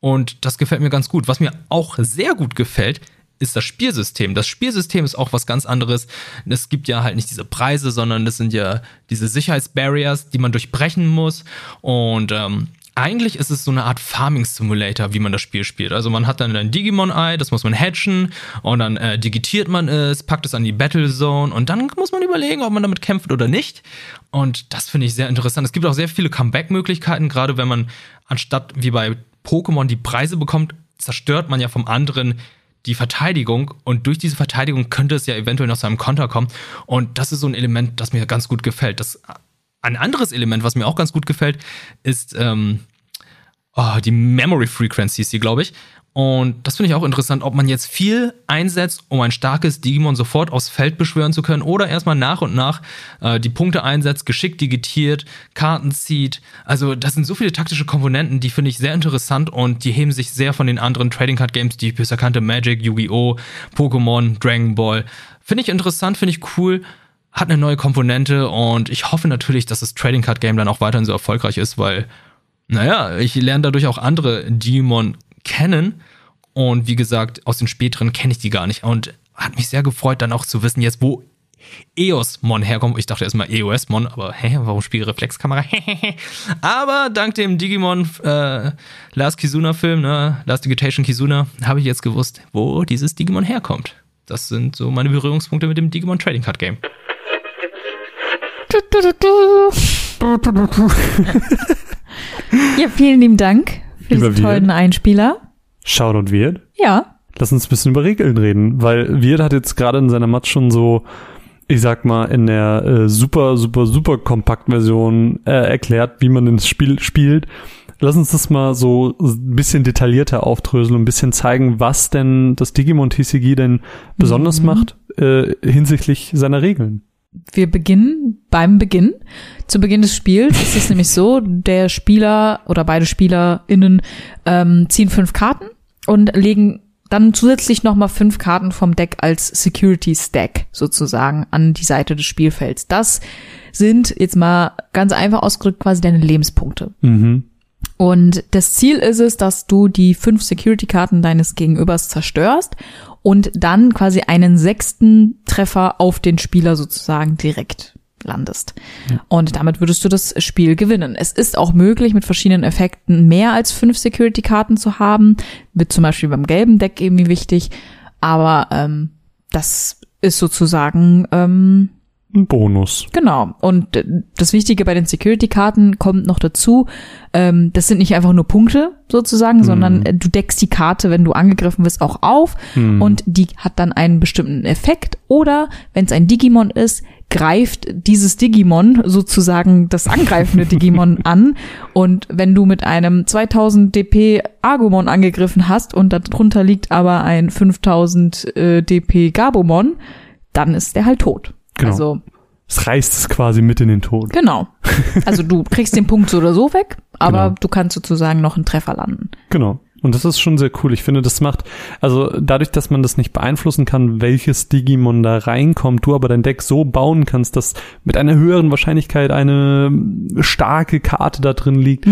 Und das gefällt mir ganz gut. Was mir auch sehr gut gefällt, ist das Spielsystem. Das Spielsystem ist auch was ganz anderes. Es gibt ja halt nicht diese Preise, sondern das sind ja diese Sicherheitsbarriers, die man durchbrechen muss. Und ähm, eigentlich ist es so eine Art Farming Simulator, wie man das Spiel spielt. Also man hat dann ein Digimon-Eye, das muss man hatchen und dann äh, digitiert man es, packt es an die Battle Zone und dann muss man überlegen, ob man damit kämpft oder nicht. Und das finde ich sehr interessant. Es gibt auch sehr viele Comeback-Möglichkeiten, gerade wenn man anstatt wie bei Pokémon die Preise bekommt, zerstört man ja vom anderen die Verteidigung und durch diese Verteidigung könnte es ja eventuell noch zu einem Konter kommen. Und das ist so ein Element, das mir ganz gut gefällt. Das, ein anderes Element, was mir auch ganz gut gefällt, ist ähm, oh, die Memory Frequencies, die glaube ich. Und das finde ich auch interessant, ob man jetzt viel einsetzt, um ein starkes Digimon sofort aufs Feld beschwören zu können oder erstmal nach und nach äh, die Punkte einsetzt, geschickt digitiert, Karten zieht. Also das sind so viele taktische Komponenten, die finde ich sehr interessant und die heben sich sehr von den anderen Trading Card Games, die ich bisher kannte, Magic, Yu-Gi-Oh!, Pokémon, Dragon Ball. Finde ich interessant, finde ich cool, hat eine neue Komponente und ich hoffe natürlich, dass das Trading Card Game dann auch weiterhin so erfolgreich ist, weil naja, ich lerne dadurch auch andere Digimon kennen. Und wie gesagt, aus den späteren kenne ich die gar nicht. Und hat mich sehr gefreut, dann auch zu wissen, jetzt wo EOS-Mon herkommt. Ich dachte erstmal EOS-Mon, aber hä, warum spiele Reflexkamera? aber dank dem Digimon äh, Last Kizuna-Film, ne, Last Digitation Kizuna, habe ich jetzt gewusst, wo dieses Digimon herkommt. Das sind so meine Berührungspunkte mit dem Digimon Trading Card Game. ja, vielen lieben Dank für Lieber diesen tollen Einspieler. Shoutout Weird. Ja. Lass uns ein bisschen über Regeln reden, weil Weird hat jetzt gerade in seiner Match schon so, ich sag mal, in der äh, super, super, super Kompakt-Version äh, erklärt, wie man das Spiel spielt. Lass uns das mal so ein bisschen detaillierter aufdröseln und ein bisschen zeigen, was denn das Digimon TCG denn besonders Mhm. macht äh, hinsichtlich seiner Regeln. Wir beginnen beim Beginn. Zu Beginn des Spiels ist es nämlich so, der Spieler oder beide SpielerInnen ähm, ziehen fünf Karten und legen dann zusätzlich nochmal fünf Karten vom Deck als Security Stack sozusagen an die Seite des Spielfelds. Das sind jetzt mal ganz einfach ausgedrückt quasi deine Lebenspunkte. Mhm. Und das Ziel ist es, dass du die fünf Security-Karten deines Gegenübers zerstörst und dann quasi einen sechsten Treffer auf den Spieler sozusagen direkt landest. Und damit würdest du das Spiel gewinnen. Es ist auch möglich, mit verschiedenen Effekten mehr als fünf Security-Karten zu haben. Wird zum Beispiel beim gelben Deck irgendwie wichtig. Aber ähm, das ist sozusagen ähm, Ein Bonus. Genau. Und äh, das Wichtige bei den Security-Karten kommt noch dazu. Ähm, das sind nicht einfach nur Punkte sozusagen, sondern äh, du deckst die Karte, wenn du angegriffen wirst, auch auf. Und die hat dann einen bestimmten Effekt. Oder wenn es ein Digimon ist, greift dieses Digimon sozusagen das angreifende Digimon an. Und wenn du mit einem 2000 DP Agumon angegriffen hast und darunter liegt aber ein 5000 äh, DP Gabumon, dann ist der halt tot. Genau. Also Es reißt es quasi mit in den Tod. Genau. Also du kriegst den Punkt so oder so weg, aber Genau. du kannst sozusagen noch einen Treffer landen. Genau. Und das ist schon sehr cool. Ich finde, das macht, also dadurch, dass man das nicht beeinflussen kann, welches Digimon da reinkommt, du aber dein Deck so bauen kannst, dass mit einer höheren Wahrscheinlichkeit eine starke Karte da drin liegt,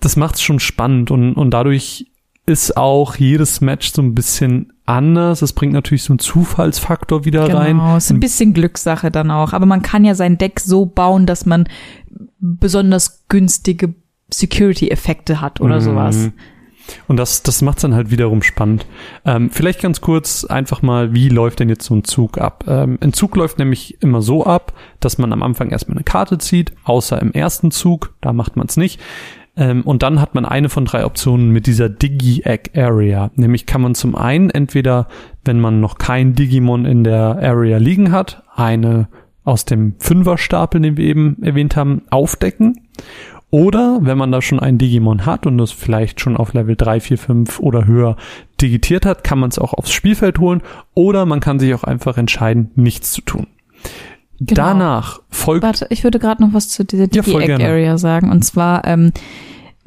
das macht es schon spannend und, und dadurch ist auch jedes Match so ein bisschen anders. Es bringt natürlich so einen Zufallsfaktor wieder rein. Genau, ist ein bisschen Glückssache dann auch. Aber man kann ja sein Deck so bauen, dass man besonders günstige Security-Effekte hat oder Mhm. sowas. Und das, das macht es dann halt wiederum spannend. Ähm, vielleicht ganz kurz einfach mal, wie läuft denn jetzt so ein Zug ab? Ähm, ein Zug läuft nämlich immer so ab, dass man am Anfang erstmal eine Karte zieht, außer im ersten Zug, da macht man es nicht. Ähm, und dann hat man eine von drei Optionen mit dieser Digi-Egg-Area. Nämlich kann man zum einen entweder, wenn man noch kein Digimon in der Area liegen hat, eine aus dem Fünferstapel, den wir eben erwähnt haben, aufdecken. Oder wenn man da schon ein Digimon hat und das vielleicht schon auf Level 3, 4, 5 oder höher digitiert hat, kann man es auch aufs Spielfeld holen. Oder man kann sich auch einfach entscheiden, nichts zu tun. Genau. Danach folgt. Warte, ich würde gerade noch was zu dieser Ja. Digi-Egg-Area sagen. Und zwar, ähm,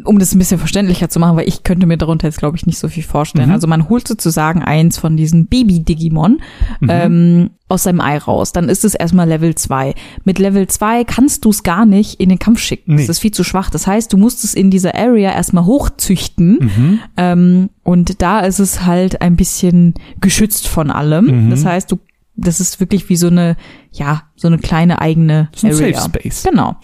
um das ein bisschen verständlicher zu machen, weil ich könnte mir darunter jetzt, glaube ich, nicht so viel vorstellen. Mhm. Also man holt sozusagen eins von diesen Baby-Digimon Mhm. ähm, aus seinem Ei raus. Dann ist es erstmal Level 2. Mit Level 2 kannst du es gar nicht in den Kampf schicken. Nee. Das ist viel zu schwach. Das heißt, du musst es in dieser Area erstmal hochzüchten. Mhm. Ähm, und da ist es halt ein bisschen geschützt von allem. Mhm. Das heißt, du, das ist wirklich wie so eine, ja, so eine kleine eigene ein Area. Safe Space. Genau.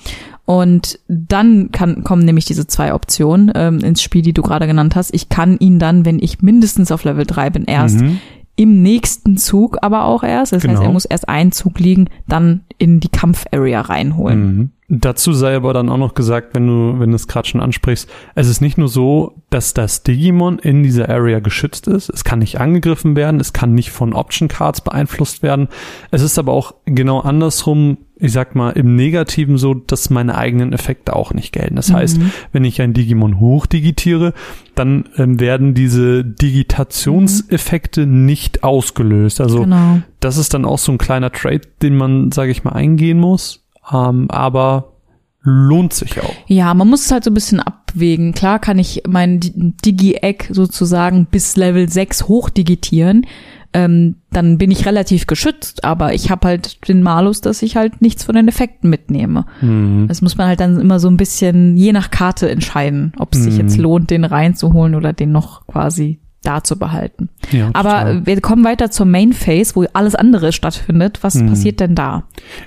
Und dann kann, kommen nämlich diese zwei Optionen ähm, ins Spiel, die du gerade genannt hast. Ich kann ihn dann, wenn ich mindestens auf Level 3 bin, erst Mhm. im nächsten Zug aber auch erst. Das heißt, Genau. er muss erst einen Zug liegen, dann in die Kampf-Area reinholen. Mhm. Dazu sei aber dann auch noch gesagt, wenn du, wenn du es gerade schon ansprichst, es ist nicht nur so, dass das Digimon in dieser Area geschützt ist. Es kann nicht angegriffen werden, es kann nicht von Option Cards beeinflusst werden. Es ist aber auch genau andersrum, ich sag mal, im Negativen so, dass meine eigenen Effekte auch nicht gelten. Das heißt, wenn ich ein Digimon hochdigitiere, dann ähm, werden diese Digitationseffekte nicht ausgelöst. Also Genau. das ist dann auch so ein kleiner Trade, den man, sage ich mal, eingehen muss. Ähm, aber lohnt sich auch. Ja, man muss es halt so ein bisschen abwägen. Klar kann ich mein Di- Digi-Egg sozusagen bis Level 6 hochdigitieren. Ähm, dann bin ich relativ geschützt, aber ich habe halt den Malus, dass ich halt nichts von den Effekten mitnehme. Mhm. Das muss man halt dann immer so ein bisschen je nach Karte entscheiden, ob es sich Mhm. jetzt lohnt, den reinzuholen oder den noch quasi da zu behalten. Ja, Aber total. wir kommen weiter zur Main Phase, wo alles andere stattfindet. Was Mhm. passiert denn da?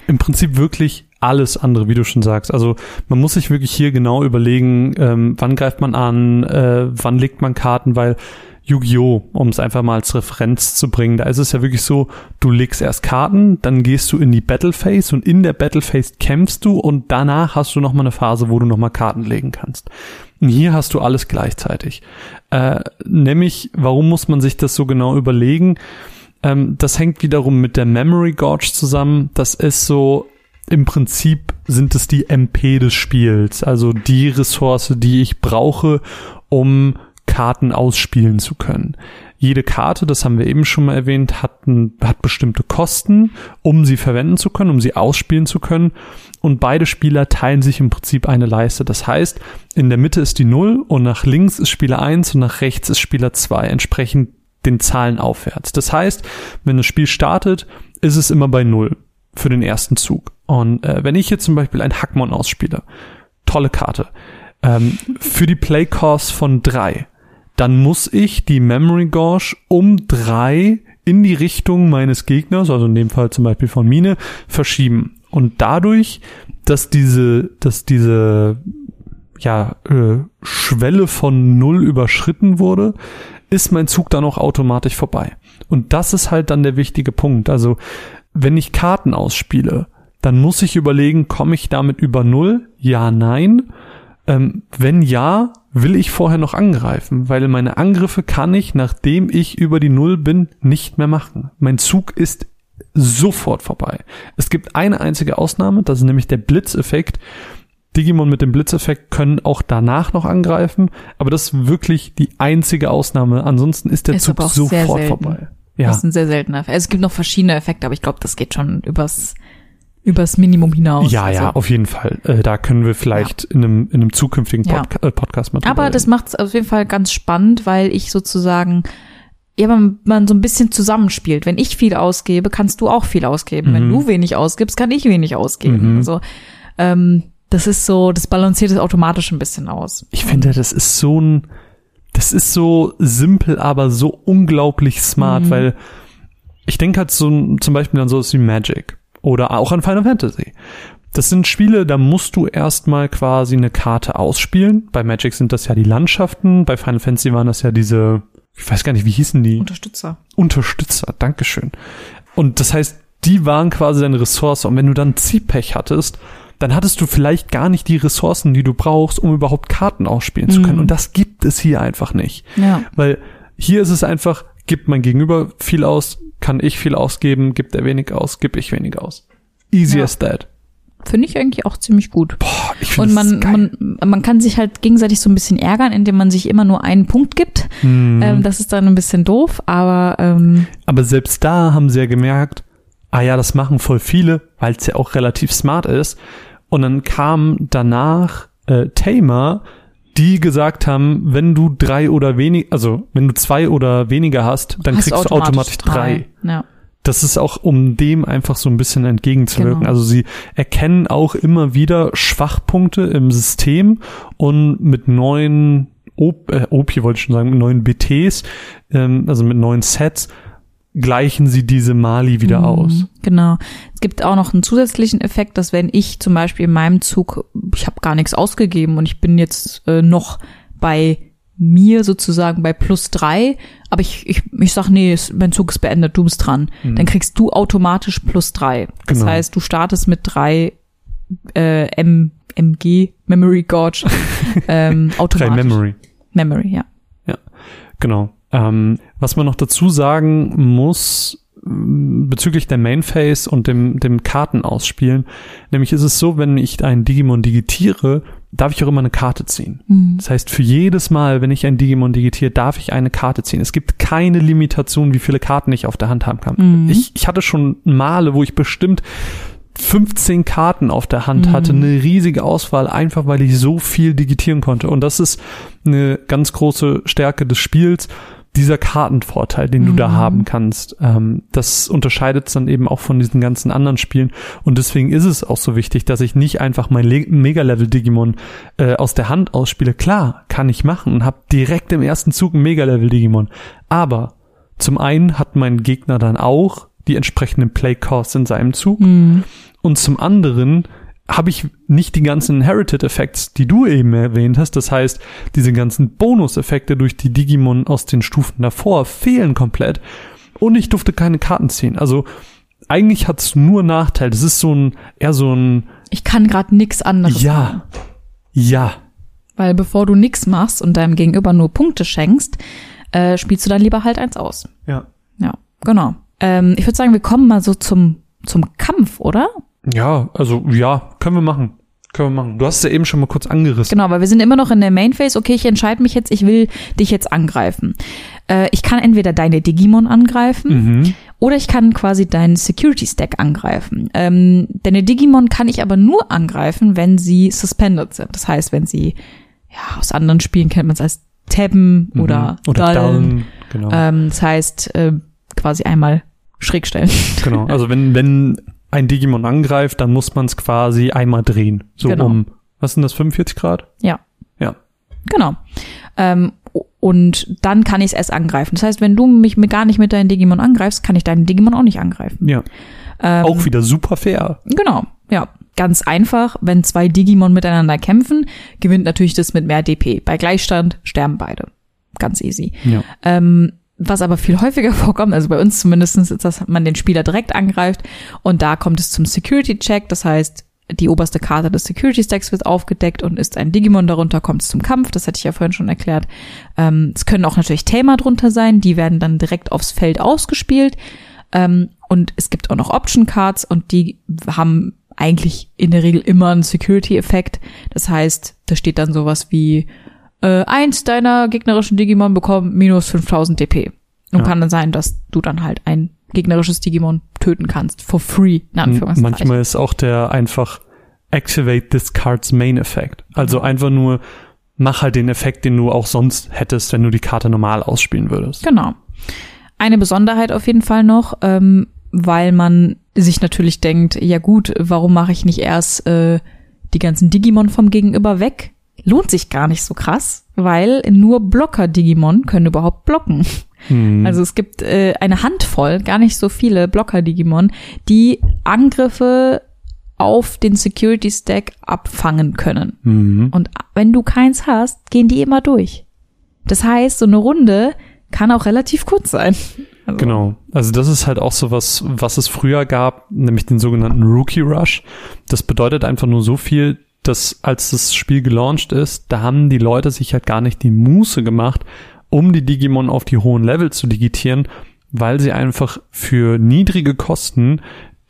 im Prinzip wirklich alles andere, wie du schon sagst. Also man muss sich wirklich hier genau überlegen, ähm, wann greift man an, äh, wann legt man Karten, weil Yu-Gi-Oh!, um es einfach mal als Referenz zu bringen, da ist es ja wirklich so, du legst erst Karten, dann gehst du in die Battle Phase und in der Battle Phase kämpfst du und danach hast du nochmal eine Phase, wo du nochmal Karten legen kannst. Und hier hast du alles gleichzeitig. Äh, nämlich, warum muss man sich das so genau überlegen? Ähm, das hängt wiederum mit der Memory Gorge zusammen. Das ist so, im Prinzip sind es die MP des Spiels, also die Ressource, die ich brauche, um Karten ausspielen zu können. Jede Karte, das haben wir eben schon mal erwähnt, hat, ein, hat bestimmte Kosten, um sie verwenden zu können, um sie ausspielen zu können. Und beide Spieler teilen sich im Prinzip eine Leiste. Das heißt, in der Mitte ist die 0 und nach links ist Spieler 1 und nach rechts ist Spieler 2, entsprechend den Zahlen aufwärts. Das heißt, wenn das Spiel startet, ist es immer bei 0 für den ersten Zug. Und äh, wenn ich jetzt zum Beispiel ein Hackmon ausspiele, tolle Karte, ähm, für die Play Cost von 3, dann muss ich die Memory Gorge um 3 in die Richtung meines Gegners, also in dem Fall zum Beispiel von Mine, verschieben. Und dadurch, dass diese, dass diese ja, äh, Schwelle von null überschritten wurde, ist mein Zug dann auch automatisch vorbei. Und das ist halt dann der wichtige Punkt. Also, wenn ich Karten ausspiele, dann muss ich überlegen, komme ich damit über null? Ja, nein. Ähm, wenn ja, will ich vorher noch angreifen, weil meine Angriffe kann ich, nachdem ich über die Null bin, nicht mehr machen. Mein Zug ist sofort vorbei. Es gibt eine einzige Ausnahme, das ist nämlich der Blitzeffekt. Digimon mit dem Blitzeffekt können auch danach noch angreifen, aber das ist wirklich die einzige Ausnahme. Ansonsten ist der Ist Zug sofort vorbei. Ja, Das ist ein sehr seltener Effekt. Also es gibt noch verschiedene Effekte, aber ich glaube, das geht schon übers, übers Minimum hinaus. ja, ja, Also, auf jeden Fall. Äh, da können wir vielleicht in, einem, in einem zukünftigen Ja. Podca äh, Podcast mal drüber aber das macht es auf jeden Fall ganz spannend, weil ich sozusagen ja, man, man so ein bisschen zusammenspielt. Wenn ich viel ausgebe, kannst du auch viel ausgeben. Wenn Mhm. du wenig ausgibst, kann ich wenig ausgeben. Mhm. Also ähm, das ist so, das balanciert es automatisch ein bisschen aus. Ich finde, das ist so ein, das ist so simpel, aber so unglaublich smart, Mhm. weil ich denke halt so zum Beispiel an sowas wie Magic oder auch an Final Fantasy. Das sind Spiele, da musst du erstmal quasi eine Karte ausspielen. Bei Magic sind das ja die Landschaften, bei Final Fantasy waren das ja diese, ich weiß gar nicht, wie hießen die? Unterstützer. Unterstützer, Dankeschön. Und das heißt, die waren quasi deine Ressource. Und wenn du dann Ziehpech hattest, dann hattest du vielleicht gar nicht die Ressourcen, die du brauchst, um überhaupt Karten ausspielen zu können. Mhm. Und das gibt es hier einfach nicht. Ja. Weil hier ist es einfach, gibt mein Gegenüber viel aus, kann ich viel ausgeben, gibt er wenig aus, gib ich wenig aus. Easy Ja. as that. Finde ich eigentlich auch ziemlich gut. Boah, ich finde Und man, man, man kann sich halt gegenseitig so ein bisschen ärgern, indem man sich immer nur einen Punkt gibt. Mhm. Ähm, das ist dann ein bisschen doof, aber ähm, Aber selbst da haben sie ja gemerkt, ah ja, das machen voll viele, weil es ja auch relativ smart ist. Und dann kam danach äh, Tamer, die gesagt haben, wenn du drei oder wenig, also wenn du zwei oder weniger hast, dann hast kriegst du automatisch drei. Ja. Das ist auch, um dem einfach so ein bisschen entgegenzuwirken. Genau. Also sie erkennen auch immer wieder Schwachpunkte im System und mit neuen OP, äh, OP wollte ich schon sagen, mit neuen BTs, ähm, also mit neuen Sets, gleichen sie diese Mali wieder Mhm, aus. Genau. Es gibt auch noch einen zusätzlichen Effekt, dass wenn ich zum Beispiel in meinem Zug, ich habe gar nichts ausgegeben und ich bin jetzt äh, noch bei mir sozusagen bei plus drei, aber ich, ich, ich sag, nee, mein Zug ist beendet, du bist dran. Dann kriegst du automatisch plus drei. Das Genau. heißt, du startest mit drei äh, M, MG, Memory Gauge, ähm, Drei automatisch. Memory. Memory, ja. Genau. Ähm, was man noch dazu sagen muss m, bezüglich der Mainface und dem, dem Kartenausspielen, nämlich ist es so, wenn ich einen Digimon digitiere, darf ich auch immer eine Karte ziehen. Mhm. Das heißt, für jedes Mal, wenn ich ein Digimon digitiere, darf ich eine Karte ziehen. Es gibt keine Limitation, wie viele Karten ich auf der Hand haben kann. Mhm. Ich, ich hatte schon Male, wo ich bestimmt 15 Karten auf der Hand Mhm. hatte, eine riesige Auswahl, einfach weil ich so viel digitieren konnte. Und das ist eine ganz große Stärke des Spiels, dieser Kartenvorteil, den du da Mhm. haben kannst. Ähm, das unterscheidet es dann eben auch von diesen ganzen anderen Spielen. Und deswegen ist es auch so wichtig, dass ich nicht einfach mein Le- Mega-Level-Digimon äh, aus der Hand ausspiele. Klar, kann ich machen und habe direkt im ersten Zug ein Mega-Level-Digimon. Aber zum einen hat mein Gegner dann auch die entsprechenden Play-Costs in seinem Zug. Mhm. Und zum anderen habe ich nicht die ganzen Inherited Effects, die du eben erwähnt hast. Das heißt, diese ganzen Bonus-Effekte durch die Digimon aus den Stufen davor fehlen komplett. Und ich durfte keine Karten ziehen. Also eigentlich hat es nur Nachteil. Das ist so ein, eher so ein, Ich kann gerade nix anderes machen. ja, ja, Weil bevor du nix machst und deinem Gegenüber nur Punkte schenkst, äh, spielst du dann lieber halt eins aus. ja. Ja, genau. Ähm, ich würde sagen, wir kommen mal so zum, zum Kampf, oder? Ja, also ja, können wir machen. Können wir machen. Du hast es ja eben schon mal kurz angerissen. Genau, weil wir sind immer noch in der Main Phase. Okay, ich entscheide mich jetzt, ich will dich jetzt angreifen. Äh, ich kann entweder deine Digimon angreifen Mhm. oder ich kann quasi deinen Security Stack angreifen. Ähm, deine Digimon kann ich aber nur angreifen, wenn sie suspended sind. Das heißt, wenn sie, ja, aus anderen Spielen kennt man es als Tabben oder, Mhm. oder Dullen. Down. Genau. Ähm, das heißt, äh, quasi einmal schräg stellen. Genau, also wenn, wenn ein Digimon angreift, dann muss man es quasi einmal drehen. So Genau. um, was sind das, 45 Grad? Ja. Ja. Genau. Ähm, und dann kann ich es erst angreifen. Das heißt, wenn du mich gar nicht mit deinen Digimon angreifst, kann ich deinen Digimon auch nicht angreifen. Ja. Ähm, Auch wieder super fair. Genau, ja. Ganz einfach, wenn zwei Digimon miteinander kämpfen, gewinnt natürlich das mit mehr DP. Bei Gleichstand sterben beide. Ganz easy. Ja. Ähm, was aber viel häufiger vorkommt, also bei uns zumindest ist, dass man den Spieler direkt angreift und da kommt es zum Security-Check, das heißt, die oberste Karte des Security-Stacks wird aufgedeckt und ist ein Digimon. Darunter, kommt es zum Kampf, das hatte ich ja vorhin schon erklärt. Ähm, es können auch natürlich Tamer drunter sein, die werden dann direkt aufs Feld ausgespielt. Ähm, und es gibt auch noch Option-Cards und die haben eigentlich in der Regel immer einen Security-Effekt, das heißt, da steht dann sowas wie äh, eins deiner gegnerischen Digimon bekommt minus 5000 DP. Und Ja. kann dann sein, dass du dann halt ein gegnerisches Digimon töten kannst. For free, in Anführungszeichen. Manchmal ist auch der einfach Activate this card's Main Effekt. Also einfach nur mach halt den Effekt, den du auch sonst hättest, wenn du die Karte normal ausspielen würdest. Genau. Eine Besonderheit auf jeden Fall noch, ähm, weil man sich natürlich denkt, ja gut, warum mache ich nicht erst äh, die ganzen Digimon vom Gegenüber weg? Lohnt sich gar nicht so krass, weil nur Blocker-Digimon können überhaupt blocken. Hm. Also es gibt äh, eine Handvoll, gar nicht so viele Blocker-Digimon, die Angriffe auf den Security Stack abfangen können. Mhm. Und wenn du keins hast, gehen die immer durch. Das heißt, so eine Runde kann auch relativ kurz sein. Also, Genau. Also das ist halt auch so was, was es früher gab, nämlich den sogenannten Rookie Rush. Das bedeutet einfach nur so viel, dass als das Spiel gelauncht ist, da haben die Leute sich halt gar nicht die Muße gemacht, um die Digimon auf die hohen Level zu digitieren, weil sie einfach für niedrige Kosten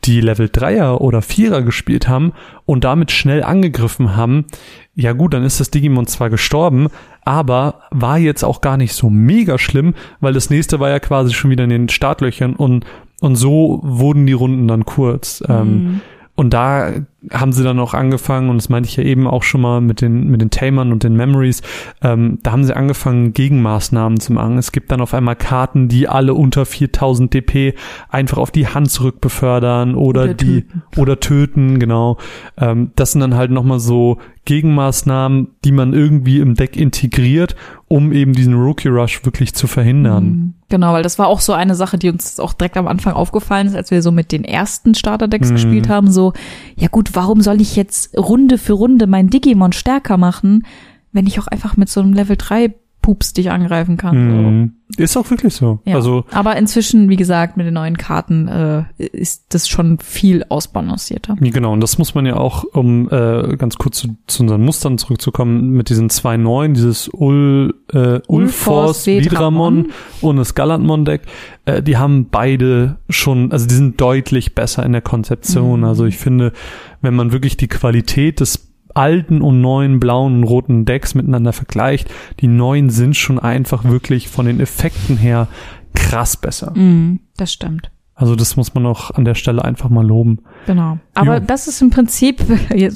die Level 3er oder 4er gespielt haben und damit schnell angegriffen haben, ja gut, dann ist das Digimon zwar gestorben, aber war jetzt auch gar nicht so mega schlimm, weil das nächste war ja quasi schon wieder in den Startlöchern und, und so wurden die Runden dann kurz. Ähm, und da haben sie dann auch angefangen, und das meinte ich ja eben auch schon mal mit den, mit den Tamern und den Memories, ähm, da haben sie angefangen, Gegenmaßnahmen zu machen. Es gibt dann auf einmal Karten, die alle unter 4000 DP einfach auf die Hand zurückbefördern oder, Oder die, töten. oder töten, genau. Ähm, das sind dann halt nochmal so Gegenmaßnahmen, die man irgendwie im Deck integriert, um eben diesen Rookie Rush wirklich zu verhindern. Genau, weil das war auch so eine Sache, die uns auch direkt am Anfang aufgefallen ist, als wir so mit den ersten Starterdecks Mhm. gespielt haben. So, ja gut, warum soll ich jetzt Runde für Runde mein Digimon stärker machen, wenn ich auch einfach mit so einem Level 3 Pups dich angreifen kann? Mhm. Ist auch wirklich so. So. Ja. Also Aber inzwischen, wie gesagt, mit den neuen Karten äh, ist das schon viel ausbalancierter. Genau, und das muss man ja auch, um äh, ganz kurz zu, zu unseren Mustern zurückzukommen, mit diesen zwei neuen, dieses Ul, äh, Ulforce, Vedramon. Vidramon und das Galantmon-Deck, äh, die haben beide schon, also die sind deutlich besser in der Konzeption. Mhm. Also ich finde, wenn man wirklich die Qualität des alten und neuen blauen und roten Decks miteinander vergleicht, die neuen sind schon einfach wirklich von den Effekten her krass besser. Mhm, das stimmt. Also das muss man auch an der Stelle einfach mal loben. Genau. Aber Jo. das ist im Prinzip, wir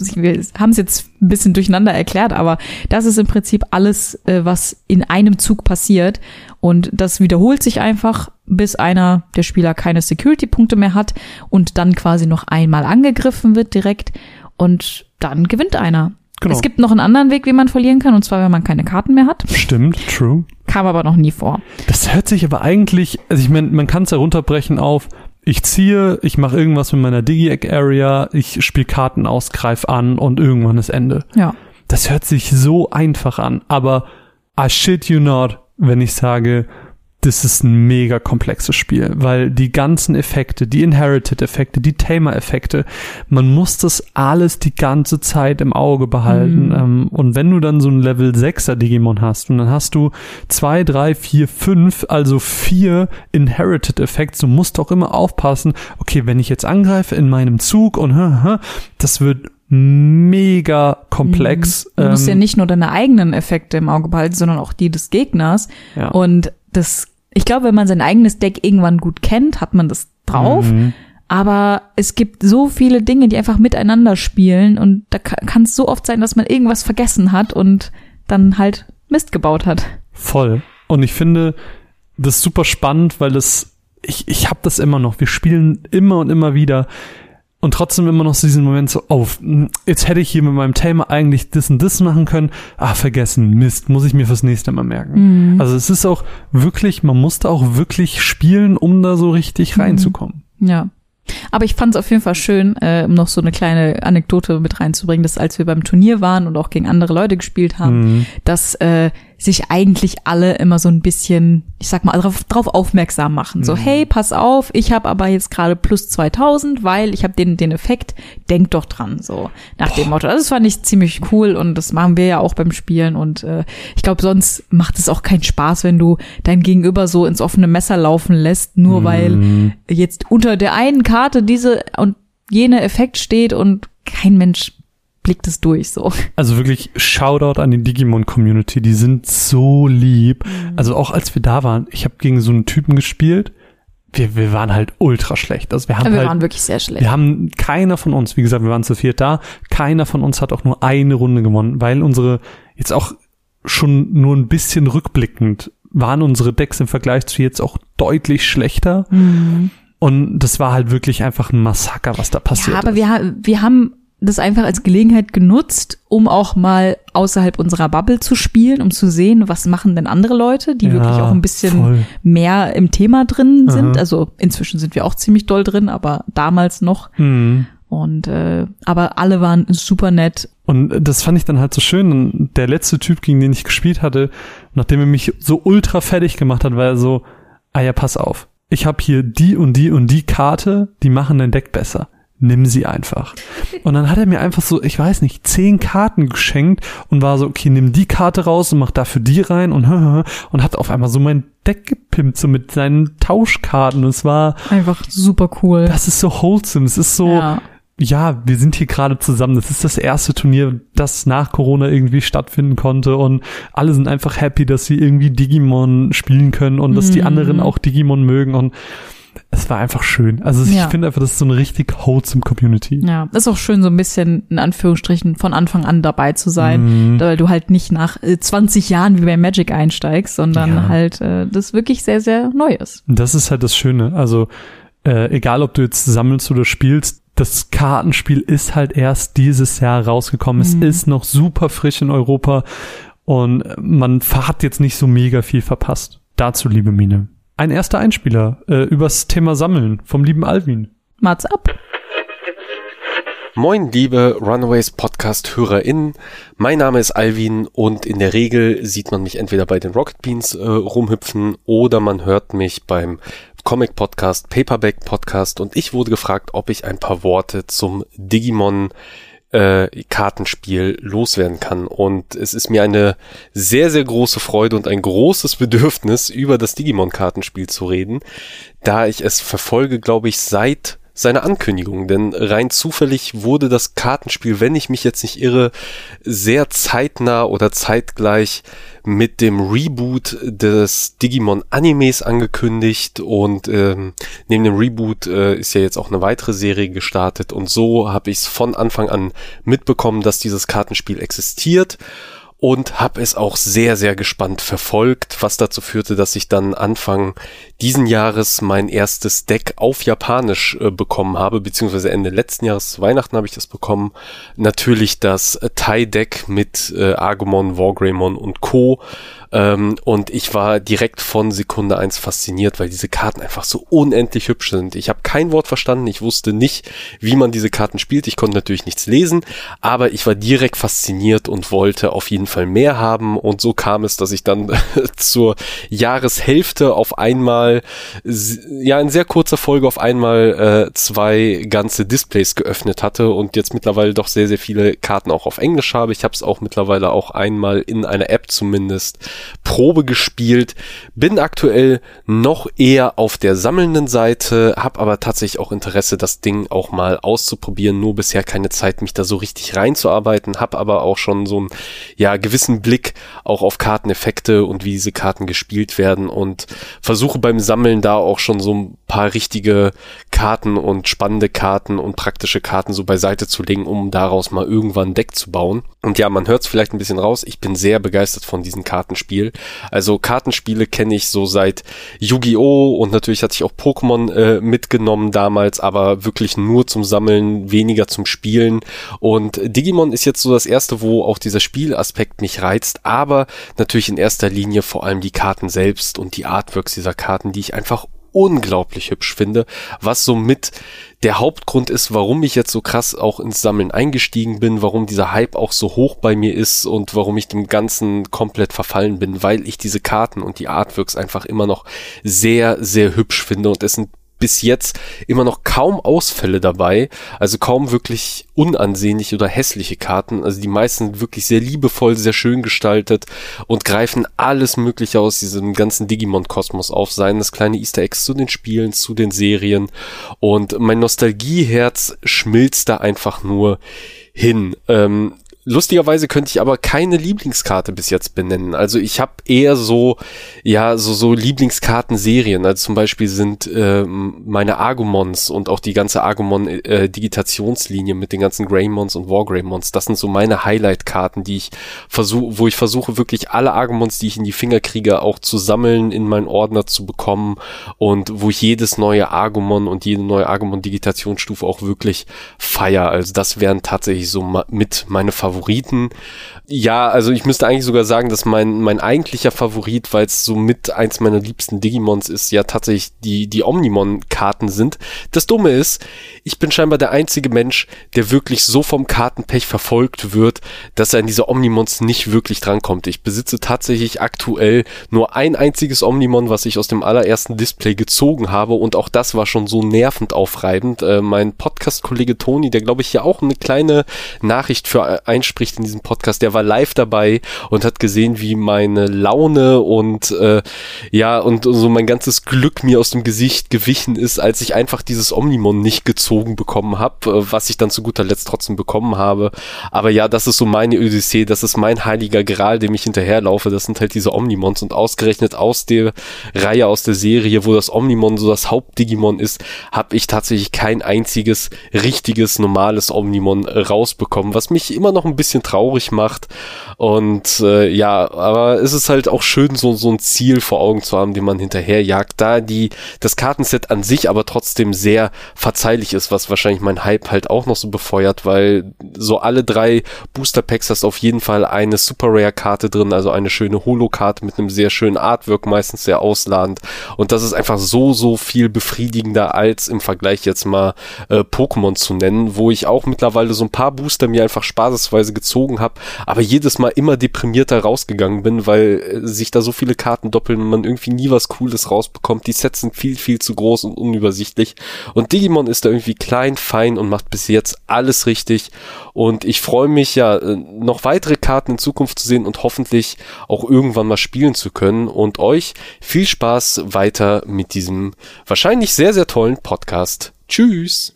haben es jetzt ein bisschen durcheinander erklärt, aber das ist im Prinzip alles, äh, was in einem Zug passiert. Und das wiederholt sich einfach, bis einer der Spieler keine Security-Punkte mehr hat und dann quasi noch einmal angegriffen wird direkt. Und dann gewinnt einer. Genau. Es gibt noch einen anderen Weg, wie man verlieren kann, und zwar, wenn man keine Karten mehr hat. Stimmt, true. Kam aber noch nie vor. Das hört sich aber eigentlich, also ich meine, man kann es ja runterbrechen auf, ich ziehe, ich mache irgendwas mit meiner Digi-Area, ich spiele Karten aus, greif an und irgendwann ist Ende. Ja. Das hört sich so einfach an, aber I shit you not, wenn ich sage, das ist ein mega komplexes Spiel, weil die ganzen Effekte, die Inherited-Effekte, die Tamer-Effekte, man muss das alles die ganze Zeit im Auge behalten. Mhm. Ähm, und wenn du dann so ein Level 6er Digimon hast und dann hast du zwei, drei, vier, fünf, also vier Inherited-Effekte, du musst auch immer aufpassen, okay, wenn ich jetzt angreife in meinem Zug und das wird mega komplex. Du musst ja Ähm, nicht nur deine eigenen Effekte im Auge behalten, sondern auch die des Gegners. ja. Und das, ich glaube, wenn man sein eigenes Deck irgendwann gut kennt, hat man das drauf. Mhm. Aber es gibt so viele Dinge, die einfach miteinander spielen und da kann es so oft sein, dass man irgendwas vergessen hat und dann halt Mist gebaut hat. Voll. Und ich finde das super spannend, weil das, ich, ich habe das immer noch. Wir spielen immer und immer wieder und trotzdem immer noch so diesen Moment so, oh, jetzt hätte ich hier mit meinem Thema eigentlich das und das machen können. Ah, vergessen, Mist, muss ich mir fürs nächste Mal merken. Also es ist auch wirklich, man musste auch wirklich spielen, um da so richtig reinzukommen. Ja. Aber ich fand es auf jeden Fall schön, äh, um noch so eine kleine Anekdote mit reinzubringen, dass als wir beim Turnier waren und auch gegen andere Leute gespielt haben, Mhm. dass äh, sich eigentlich alle immer so ein bisschen, ich sag mal, drauf, drauf aufmerksam machen. So, hey, pass auf, ich habe aber jetzt gerade plus 2000, weil ich habe den den Effekt, denk doch dran, so nach dem Motto. Also das fand ich ziemlich cool und das machen wir ja auch beim Spielen und äh, ich glaube, sonst macht es auch keinen Spaß, wenn du dein Gegenüber so ins offene Messer laufen lässt, nur weil jetzt unter der einen Karte diese und jene Effekt steht und kein Mensch blickt es durch so. Also wirklich Shoutout an die Digimon-Community, die sind so lieb. Also auch als wir da waren, ich habe gegen so einen Typen gespielt, wir, wir waren halt ultra schlecht. Also wir haben wir halt, waren wirklich sehr schlecht. wir haben keiner von uns, wie gesagt, wir waren zu viert da, keiner von uns hat auch nur eine Runde gewonnen, weil unsere jetzt auch schon nur ein bisschen rückblickend waren unsere Decks im Vergleich zu jetzt auch deutlich schlechter. Mhm. Und das war halt wirklich einfach ein Massaker, was da passiert Ja, aber ist. wir, wir haben das einfach als Gelegenheit genutzt, um auch mal außerhalb unserer Bubble zu spielen, um zu sehen, was machen denn andere Leute, die Ja, wirklich auch ein bisschen voll. mehr im Thema drin sind. Aha. Also inzwischen sind wir auch ziemlich doll drin, aber damals noch. Mhm. Und äh, aber alle waren super nett. Und das fand ich dann halt so schön. Der letzte Typ, gegen den ich gespielt hatte, nachdem er mich so ultra fertig gemacht hat, war er so, ah ja, pass auf. Ich habe hier die und die und die Karte, die machen dein Deck besser nimm sie einfach. Und dann hat er mir einfach so, ich weiß nicht, zehn Karten geschenkt und war so, okay, nimm die Karte raus und mach dafür die rein und und hat auf einmal so mein Deck gepimpt, so mit seinen Tauschkarten. Und es war einfach super cool. Das ist so wholesome. Es ist so, ja. ja, wir sind hier gerade zusammen. Das ist das erste Turnier, das nach Corona irgendwie stattfinden konnte und alle sind einfach happy, dass sie irgendwie Digimon spielen können und dass die mhm. anderen auch Digimon mögen und es war einfach schön. Also ich ja. finde einfach, das ist so eine richtig wholesome Community. Ja, ist auch schön, so ein bisschen in Anführungsstrichen von Anfang an dabei zu sein, mhm. weil du halt nicht nach 20 äh, Jahren wie bei Magic einsteigst, sondern ja. halt äh, das wirklich sehr, sehr neu ist. Das ist halt das Schöne. Also äh, egal, ob du jetzt sammelst oder spielst, das Kartenspiel ist halt erst dieses Jahr rausgekommen. Mhm. Es ist noch super frisch in Europa und man hat jetzt nicht so mega viel verpasst. Dazu, liebe Mine ein erster Einspieler äh, übers Thema Sammeln vom lieben Alvin. Mats ab. Moin, liebe Runaways Podcast HörerInnen. Mein Name ist Alvin und in der Regel sieht man mich entweder bei den Rocket Beans äh, rumhüpfen oder man hört mich beim Comic Podcast, Paperback Podcast und ich wurde gefragt, ob ich ein paar Worte zum Digimon äh, Kartenspiel loswerden kann. Und es ist mir eine sehr, sehr große Freude und ein großes Bedürfnis, über das Digimon-Kartenspiel zu reden, da ich es verfolge, glaube ich, seit seine Ankündigung, denn rein zufällig wurde das Kartenspiel, wenn ich mich jetzt nicht irre, sehr zeitnah oder zeitgleich mit dem Reboot des Digimon Animes angekündigt und ähm, neben dem Reboot äh, ist ja jetzt auch eine weitere Serie gestartet und so habe ich es von Anfang an mitbekommen, dass dieses Kartenspiel existiert und habe es auch sehr, sehr gespannt verfolgt, was dazu führte, dass ich dann Anfang diesen Jahres mein erstes Deck auf Japanisch äh, bekommen habe, beziehungsweise Ende letzten Jahres, Weihnachten habe ich das bekommen. Natürlich das Thai-Deck mit äh, Agumon, Wargreymon und Co. Ähm, und ich war direkt von Sekunde eins fasziniert, weil diese Karten einfach so unendlich hübsch sind. Ich habe kein Wort verstanden, ich wusste nicht, wie man diese Karten spielt. Ich konnte natürlich nichts lesen, aber ich war direkt fasziniert und wollte auf jeden Fall mehr haben. Und so kam es, dass ich dann zur Jahreshälfte auf einmal, ja, in sehr kurzer Folge auf einmal äh, zwei ganze Displays geöffnet hatte und jetzt mittlerweile doch sehr, sehr viele Karten auch auf Englisch habe. Ich habe es auch mittlerweile auch einmal in einer App zumindest Probe gespielt, bin aktuell noch eher auf der sammelnden Seite, habe aber tatsächlich auch Interesse, das Ding auch mal auszuprobieren, nur bisher keine Zeit, mich da so richtig reinzuarbeiten, habe aber auch schon so einen ja, gewissen Blick auch auf Karteneffekte und wie diese Karten gespielt werden und versuche beim Sammeln da auch schon so ein paar richtige Karten und spannende Karten und praktische Karten so beiseite zu legen, um daraus mal irgendwann ein Deck zu bauen. Und ja, man hört es vielleicht ein bisschen raus, ich bin sehr begeistert von diesen Kartenspielen Spiel. Also Kartenspiele kenne ich so seit Yu-Gi-Oh! und natürlich hatte ich auch Pokémon äh, mitgenommen damals, aber wirklich nur zum Sammeln, weniger zum Spielen. Und Digimon ist jetzt so das erste, wo auch dieser Spielaspekt mich reizt, aber natürlich in erster Linie vor allem die Karten selbst und die Artworks dieser Karten, die ich einfach unglaublich hübsch finde, was somit der Hauptgrund ist, warum ich jetzt so krass auch ins Sammeln eingestiegen bin, warum dieser Hype auch so hoch bei mir ist und warum ich dem Ganzen komplett verfallen bin, weil ich diese Karten und die Artworks einfach immer noch sehr, sehr hübsch finde und es sind bis jetzt immer noch kaum Ausfälle dabei, also kaum wirklich unansehnliche oder hässliche Karten. Also die meisten wirklich sehr liebevoll, sehr schön gestaltet und greifen alles Mögliche aus diesem ganzen Digimon-Kosmos auf, seien das kleine Easter Eggs zu den Spielen, zu den Serien. Und mein Nostalgieherz schmilzt da einfach nur hin. Ähm, Lustigerweise könnte ich aber keine Lieblingskarte bis jetzt benennen. Also ich habe eher so, ja, so, so Lieblingskartenserien. Also zum Beispiel sind äh, meine Agumons und auch die ganze Agumon-Digitationslinie äh, mit den ganzen Greymons und Wargreymons. Das sind so meine Highlight-Karten, die ich versuche, wo ich versuche wirklich alle Agumons, die ich in die Finger kriege, auch zu sammeln, in meinen Ordner zu bekommen und wo ich jedes neue Agumon und jede neue Agumon-Digitationsstufe auch wirklich feier. Also das wären tatsächlich so mit meine Favoriten Favoriten. Ja, also ich müsste eigentlich sogar sagen, dass mein, mein eigentlicher Favorit, weil es so mit eins meiner liebsten Digimons ist, ja tatsächlich die, die Omnimon-Karten sind. Das Dumme ist, ich bin scheinbar der einzige Mensch, der wirklich so vom Kartenpech verfolgt wird, dass er an diese Omnimons nicht wirklich drankommt. Ich besitze tatsächlich aktuell nur ein einziges Omnimon, was ich aus dem allerersten Display gezogen habe und auch das war schon so nervend aufreibend. Äh, mein Podcast-Kollege Toni, der glaube ich ja auch eine kleine Nachricht für äh, einspricht in diesem Podcast, der war live dabei und hat gesehen, wie meine Laune und äh, ja und so mein ganzes Glück mir aus dem Gesicht gewichen ist, als ich einfach dieses Omnimon nicht gezogen bekommen habe, äh, was ich dann zu guter Letzt trotzdem bekommen habe. Aber ja, das ist so meine Odyssee, das ist mein heiliger Gral, dem ich hinterherlaufe. Das sind halt diese Omnimons und ausgerechnet aus der Reihe, aus der Serie, wo das Omnimon so das Hauptdigimon ist, habe ich tatsächlich kein einziges richtiges, normales Omnimon rausbekommen, was mich immer noch ein bisschen traurig macht. Und äh, ja, aber es ist halt auch schön, so, so ein Ziel vor Augen zu haben, dem man hinterherjagt, da die, das Kartenset an sich aber trotzdem sehr verzeihlich ist, was wahrscheinlich mein Hype halt auch noch so befeuert, weil so alle drei Booster Packs hast auf jeden Fall eine Super Rare Karte drin, also eine schöne Holo-Karte mit einem sehr schönen Artwork, meistens sehr ausladend. Und das ist einfach so, so viel befriedigender als im Vergleich jetzt mal äh, Pokémon zu nennen, wo ich auch mittlerweile so ein paar Booster mir einfach spaßesweise gezogen habe, aber jedes Mal immer deprimierter rausgegangen bin, weil äh, sich da so viele Karten doppeln und man irgendwie nie was Cooles rausbekommt. Die Sets sind viel, viel zu groß und unübersichtlich. Und Digimon ist da irgendwie klein, fein und macht bis jetzt alles richtig. Und ich freue mich ja, äh, noch weitere Karten in Zukunft zu sehen und hoffentlich auch irgendwann mal spielen zu können. Und euch viel Spaß weiter mit diesem wahrscheinlich sehr, sehr tollen Podcast. Tschüss!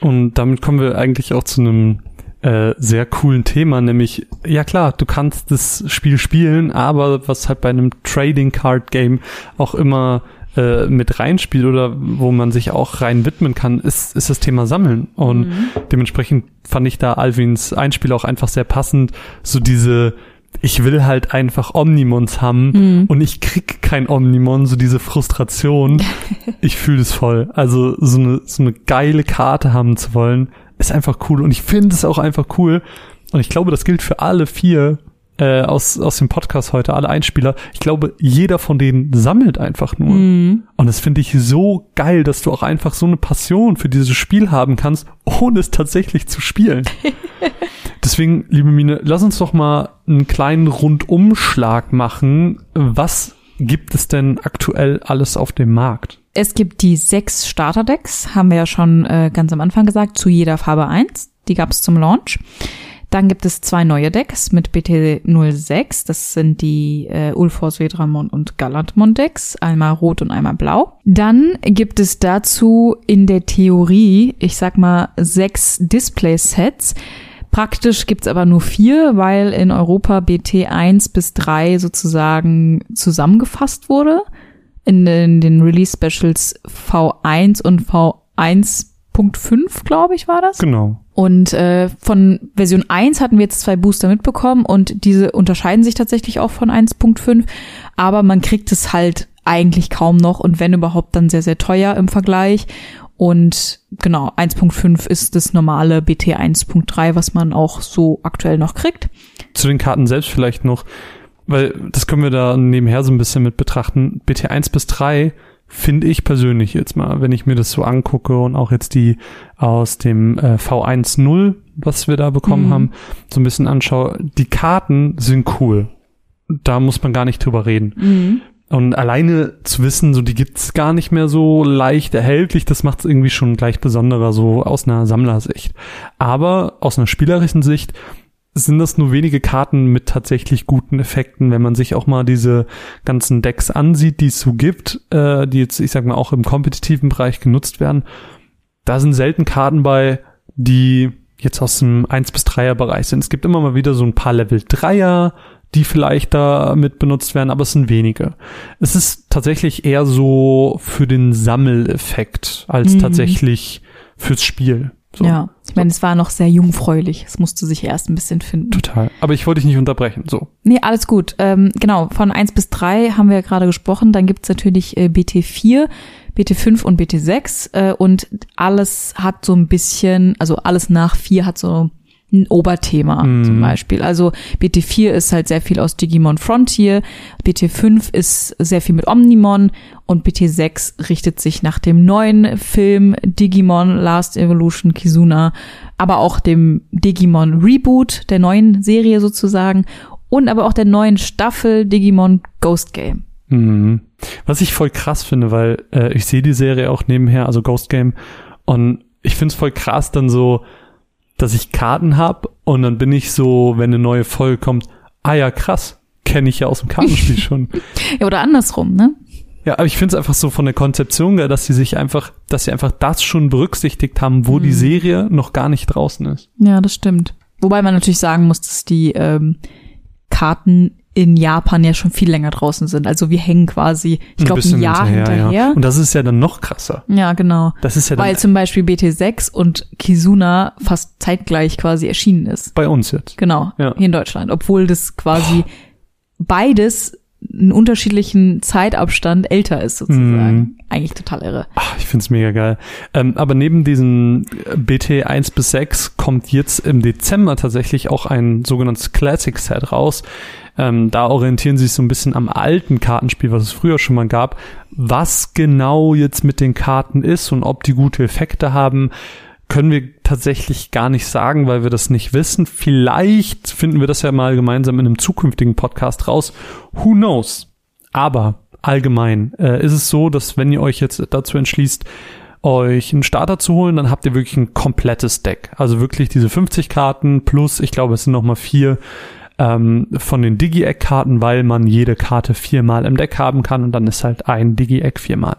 Und damit kommen wir eigentlich auch zu einem äh, sehr coolen Thema, nämlich, ja klar, du kannst das Spiel spielen, aber was halt bei einem Trading Card Game auch immer äh, mit reinspielt oder wo man sich auch rein widmen kann, ist, ist das Thema Sammeln. Und mhm. dementsprechend fand ich da Alvins Einspiel auch einfach sehr passend, so diese ich will halt einfach Omnimons haben mhm. und ich krieg kein Omnimon, so diese Frustration. ich fühle es voll. Also so eine, so eine geile Karte haben zu wollen, ist einfach cool. Und ich finde es auch einfach cool. Und ich glaube, das gilt für alle vier äh, aus, aus dem Podcast heute, alle Einspieler. Ich glaube, jeder von denen sammelt einfach nur. Mhm. Und das finde ich so geil, dass du auch einfach so eine Passion für dieses Spiel haben kannst, ohne es tatsächlich zu spielen. Deswegen, liebe Mine, lass uns doch mal einen kleinen Rundumschlag machen. Was gibt es denn aktuell alles auf dem Markt? Es gibt die sechs Starterdecks, haben wir ja schon äh, ganz am Anfang gesagt, zu jeder Farbe eins. Die gab es zum Launch. Dann gibt es zwei neue Decks mit BT06. Das sind die äh, Ulfors Vedramon und Galantmon Decks. Einmal rot und einmal blau. Dann gibt es dazu in der Theorie, ich sag mal, sechs Display-Sets. Praktisch gibt's aber nur vier, weil in Europa BT 1 bis 3 sozusagen zusammengefasst wurde in den, den Release Specials V1 und V1.5, glaube ich, war das. Genau. Und äh, von Version 1 hatten wir jetzt zwei Booster mitbekommen und diese unterscheiden sich tatsächlich auch von 1.5, aber man kriegt es halt eigentlich kaum noch und wenn überhaupt dann sehr, sehr teuer im Vergleich. Und genau, 1.5 ist das normale BT 1.3, was man auch so aktuell noch kriegt. Zu den Karten selbst vielleicht noch weil das können wir da nebenher so ein bisschen mit betrachten. BT1 bis 3 finde ich persönlich jetzt mal, wenn ich mir das so angucke und auch jetzt die aus dem äh, V1.0, was wir da bekommen mhm. haben, so ein bisschen anschaue, die Karten sind cool. Da muss man gar nicht drüber reden. Mhm. Und alleine zu wissen, so die gibt's gar nicht mehr so leicht erhältlich, das macht's irgendwie schon gleich besonderer, so aus einer Sammlersicht. Aber aus einer spielerischen Sicht sind das nur wenige Karten mit tatsächlich guten Effekten, wenn man sich auch mal diese ganzen Decks ansieht, die es so gibt, äh, die jetzt, ich sag mal, auch im kompetitiven Bereich genutzt werden. Da sind selten Karten bei, die jetzt aus dem 1 bis 3er Bereich sind. Es gibt immer mal wieder so ein paar Level 3er, die vielleicht da mit benutzt werden, aber es sind wenige. Es ist tatsächlich eher so für den Sammeleffekt als mhm. tatsächlich fürs Spiel. So. Ja, ich meine, es war noch sehr jungfräulich. Es musste sich erst ein bisschen finden. Total. Aber ich wollte dich nicht unterbrechen. So. Nee, alles gut. Ähm, genau, von eins bis drei haben wir ja gerade gesprochen. Dann gibt's natürlich äh, BT4, BT5 und BT6. Äh, und alles hat so ein bisschen, also alles nach vier hat so ein Oberthema Mhm. zum Beispiel. Also BT4 ist halt sehr viel aus Digimon Frontier, BT5 ist sehr viel mit Omnimon und BT6 richtet sich nach dem neuen Film Digimon Last Evolution Kizuna, aber auch dem Digimon Reboot der neuen Serie sozusagen und aber auch der neuen Staffel Digimon Ghost Game. Mhm. Was ich voll krass finde, weil äh, ich sehe die Serie auch nebenher, also Ghost Game, und ich finde es voll krass dann so, dass ich Karten hab und dann bin ich so, wenn eine neue Folge kommt, ah ja, krass, kenne ich ja aus dem Kartenspiel schon. Ja, oder andersrum, ne? Ja, aber ich finde es einfach so von der Konzeption, dass sie sich einfach, dass sie einfach das schon berücksichtigt haben, wo die Serie noch gar nicht draußen ist. Ja, das stimmt. Wobei man natürlich sagen muss, dass die ähm, Karten in Japan ja schon viel länger draußen sind. Also wir hängen quasi, ich glaube, ein Jahr hinterher. Ja. Und das ist ja dann noch krasser. Ja, genau. Das ist ja dann Weil zum Beispiel BT6 und Kizuna fast zeitgleich quasi erschienen ist. bei uns jetzt. Genau, Ja. hier in Deutschland. Obwohl das quasi beides einen unterschiedlichen Zeitabstand älter ist sozusagen. Mhm. Eigentlich total irre. Ach, ich find's mega geil. Ähm, aber neben diesen äh, BT 1 bis 6 kommt jetzt im Dezember tatsächlich auch ein sogenanntes Classic Set raus. Ähm, da orientieren sie sich so ein bisschen am alten Kartenspiel, was es früher schon mal gab. Was genau jetzt mit den Karten ist und ob die gute Effekte haben, können wir tatsächlich gar nicht sagen, weil wir das nicht wissen. Vielleicht finden wir das ja mal gemeinsam in einem zukünftigen Podcast raus. Who knows? Aber allgemein äh, ist es so, dass wenn ihr euch jetzt dazu entschließt, euch einen Starter zu holen, dann habt ihr wirklich ein komplettes Deck. Also wirklich diese 50 Karten plus, ich glaube, es sind nochmal vier ähm, von den Digi-Eck-Karten, weil man jede Karte viermal im Deck haben kann und dann ist halt ein Digi-Eck viermal.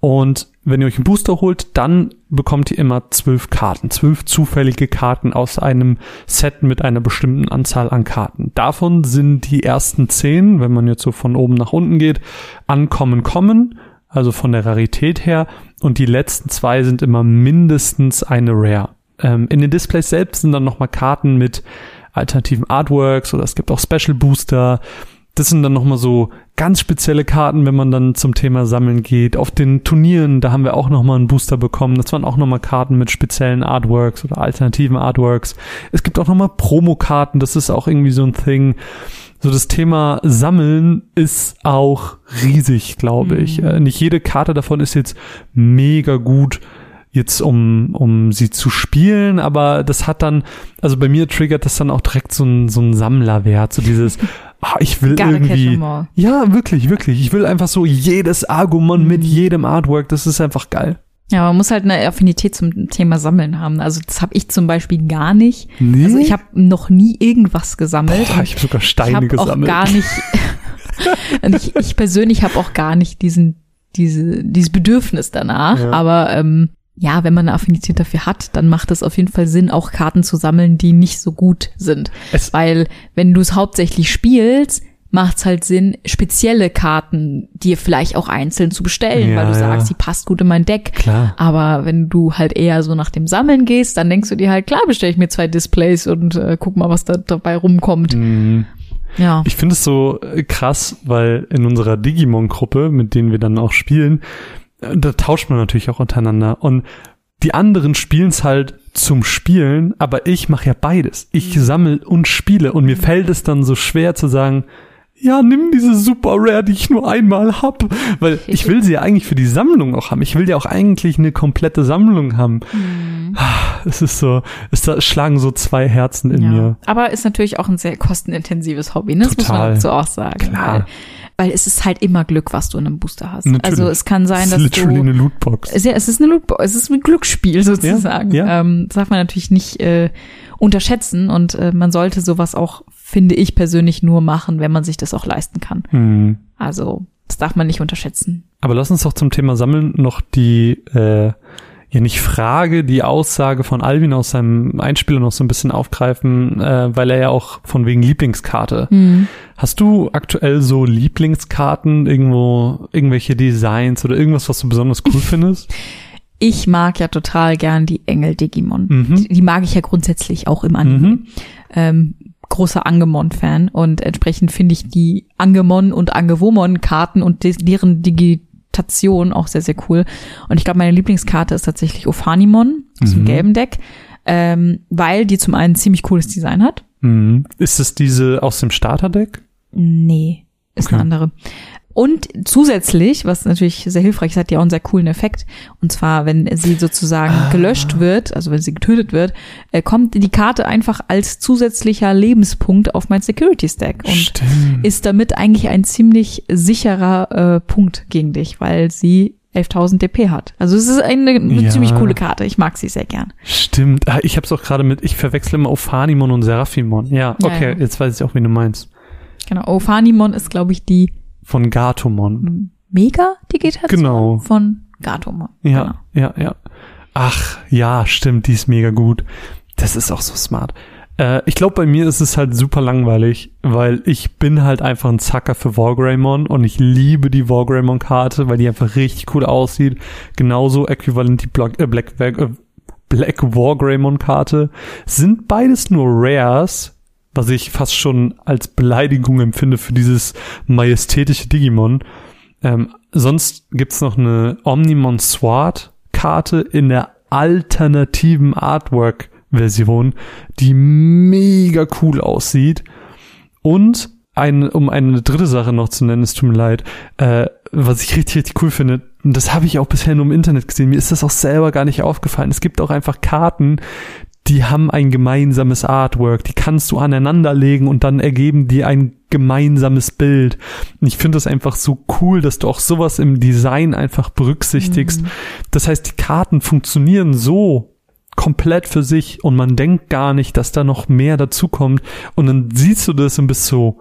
Und wenn ihr euch einen Booster holt, dann bekommt ihr immer zwölf Karten, zwölf zufällige Karten aus einem Set mit einer bestimmten Anzahl an Karten. Davon sind die ersten zehn, wenn man jetzt so von oben nach unten geht, ankommen kommen, also von der Rarität her, und die letzten zwei sind immer mindestens eine Rare. Ähm, in den Displays selbst sind dann nochmal Karten mit alternativen Artworks oder es gibt auch Special Booster. Das sind dann nochmal so ganz spezielle Karten, wenn man dann zum Thema Sammeln geht. Auf den Turnieren, da haben wir auch nochmal einen Booster bekommen. Das waren auch nochmal Karten mit speziellen Artworks oder alternativen Artworks. Es gibt auch nochmal Promokarten, das ist auch irgendwie so ein Thing. So das Thema Sammeln ist auch riesig, glaube ich. Äh, nicht jede Karte davon ist jetzt mega gut jetzt um, um sie zu spielen, aber das hat dann, also bei mir triggert das dann auch direkt so ein, so ein Sammlerwert, so dieses, ah, ich will Gotta irgendwie, ja, wirklich, wirklich, ich will einfach so jedes Argument mit jedem Artwork, das ist einfach geil. Ja, man muss halt eine Affinität zum Thema Sammeln haben. Also das habe ich zum Beispiel gar nicht. Nee? Also ich habe noch nie irgendwas gesammelt. Boah, ich habe sogar ich Steine auch gesammelt. gar nicht. ich, ich persönlich habe auch gar nicht diesen diese dieses Bedürfnis danach. Ja. Aber ähm, ja, wenn man eine Affinität dafür hat, dann macht es auf jeden Fall Sinn, auch Karten zu sammeln, die nicht so gut sind. Es- Weil wenn du es hauptsächlich spielst, macht es halt Sinn, spezielle Karten dir vielleicht auch einzeln zu bestellen, Ja, weil du ja. sagst, die passt gut in mein Deck. Klar. Aber wenn du halt eher so nach dem Sammeln gehst, dann denkst du dir halt, klar, bestelle ich mir zwei Displays und äh, guck mal, was da dabei rumkommt. Mhm. Ja. Ich finde es so äh, krass, weil in unserer Digimon-Gruppe, mit denen wir dann auch spielen, da tauscht man natürlich auch untereinander. Und die anderen spielen es halt zum Spielen, aber ich mache ja beides. Ich sammle und spiele und mir fällt es dann so schwer zu sagen, ja, nimm diese Super Rare, die ich nur einmal hab, weil ich will sie ja eigentlich für die Sammlung auch haben. Ich will ja auch eigentlich eine komplette Sammlung haben. Ah, Es ist so, es schlagen so zwei Herzen in ja. mir. Aber ist natürlich auch ein sehr kostenintensives Hobby, ne? das muss man Total. dazu auch sagen. Klar. Weil, es ist halt immer Glück, was du in einem Booster hast. Natürlich. Also es kann sein, Es dass ist literally du eine Lootbox. Es ist ja, es ist eine Lootbox, es ist ein Glücksspiel sozusagen. ja. Ähm, das darf man natürlich nicht äh, unterschätzen und äh, man sollte sowas auch, finde ich persönlich, nur machen, wenn man sich das auch leisten kann. Hm. Also das darf man nicht unterschätzen. Aber lass uns doch zum Thema Sammeln noch die, äh, ja nicht Frage, die Aussage von Alvin aus seinem Einspieler noch so ein bisschen aufgreifen, äh, weil er ja auch von wegen Lieblingskarte. Hast du aktuell so Lieblingskarten, irgendwo, irgendwelche Designs oder irgendwas, was du besonders cool findest? Ich mag ja total gern die Engel Digimon. Mhm. Die, die mag ich ja grundsätzlich auch im Anime. Mhm. Ähm, großer Angemon-Fan und entsprechend finde ich die Angemon und Angewomon-Karten und deren Digitation auch sehr, sehr cool. Und ich glaube, meine Lieblingskarte ist tatsächlich Ophanimon aus dem Mhm. gelben Deck. ähm, weil die zum einen ziemlich cooles Design hat. Mhm. Ist es diese aus dem Starterdeck? Nee, ist Okay. eine andere. Und zusätzlich, was natürlich sehr hilfreich ist, hat die auch einen sehr coolen Effekt. Und zwar, wenn sie sozusagen Ah. gelöscht wird, also wenn sie getötet wird, äh, kommt die Karte einfach als zusätzlicher Lebenspunkt auf mein Security Stack und Stimmt. ist damit eigentlich ein ziemlich sicherer äh, Punkt gegen dich, weil sie 11.000 DP hat. Also es ist eine, Ja. ziemlich coole Karte. Ich mag sie sehr gern. Stimmt. Ah, Ich hab's auch gerade mit, ich verwechsel immer Ophanimon und Seraphimon. Ja, Ja, okay, ja. jetzt weiß ich auch, wie du meinst. Genau. Ophanimon ist, glaube ich, die Von Gatomon. Mega-Digitation Genau. von Gatomon. Ja, ja, ja. Ach, ja, stimmt, die ist mega gut. Das ist auch so smart. Äh, ich glaube, bei mir ist es halt super langweilig, weil ich bin halt einfach ein Zacker für Wargreymon und ich liebe die Wargreymon-Karte, weil die einfach richtig cool aussieht. Genauso äquivalent die Black, äh, Black, äh, Black Wargreymon-Karte. Sind beides nur Rares, was ich fast schon als Beleidigung empfinde für dieses majestätische Digimon. Ähm, sonst gibt's noch eine Omnimon Sword Karte in der alternativen Artwork Version, die mega cool aussieht. Und ein, um eine dritte Sache noch zu nennen, es tut mir leid, äh, was ich richtig, richtig cool finde, und das habe ich auch bisher nur im Internet gesehen, mir ist das auch selber gar nicht aufgefallen. Es gibt auch einfach Karten, die haben ein gemeinsames Artwork, die kannst du aneinander legen und dann ergeben die ein gemeinsames Bild. Und ich finde das einfach so cool, dass du auch sowas im Design einfach berücksichtigst. Das heißt, die Karten funktionieren so komplett für sich und man denkt gar nicht, dass da noch mehr dazukommt. Und dann siehst du das und bist so,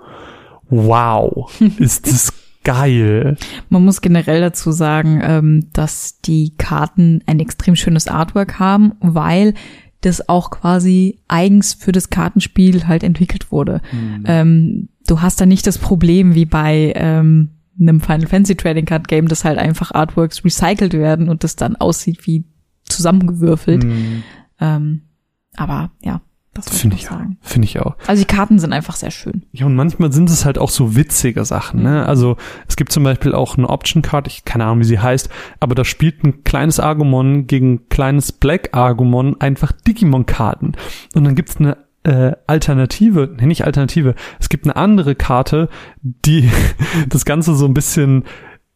wow, ist das geil. Man muss generell dazu sagen, ähm, dass die Karten ein extrem schönes Artwork haben, weil das auch quasi eigens für das Kartenspiel halt entwickelt wurde. Ähm, du hast da nicht das Problem wie bei ähm, einem Final Fantasy Trading Card Game, dass halt einfach Artworks recycelt werden und das dann aussieht wie zusammengewürfelt. Mhm. Ähm, aber ja, das Finde ich sagen. Finde ich auch. Also die Karten sind einfach sehr schön. Ja, und manchmal sind es halt auch so witzige Sachen, ne? Also es gibt zum Beispiel auch eine Option Card, ich keine Ahnung, wie sie heißt, aber da spielt ein kleines Agumon gegen ein kleines Black Agumon einfach Digimon-Karten. Und dann gibt's eine äh, Alternative, nee, nicht Alternative, es gibt eine andere Karte, die das Ganze so ein bisschen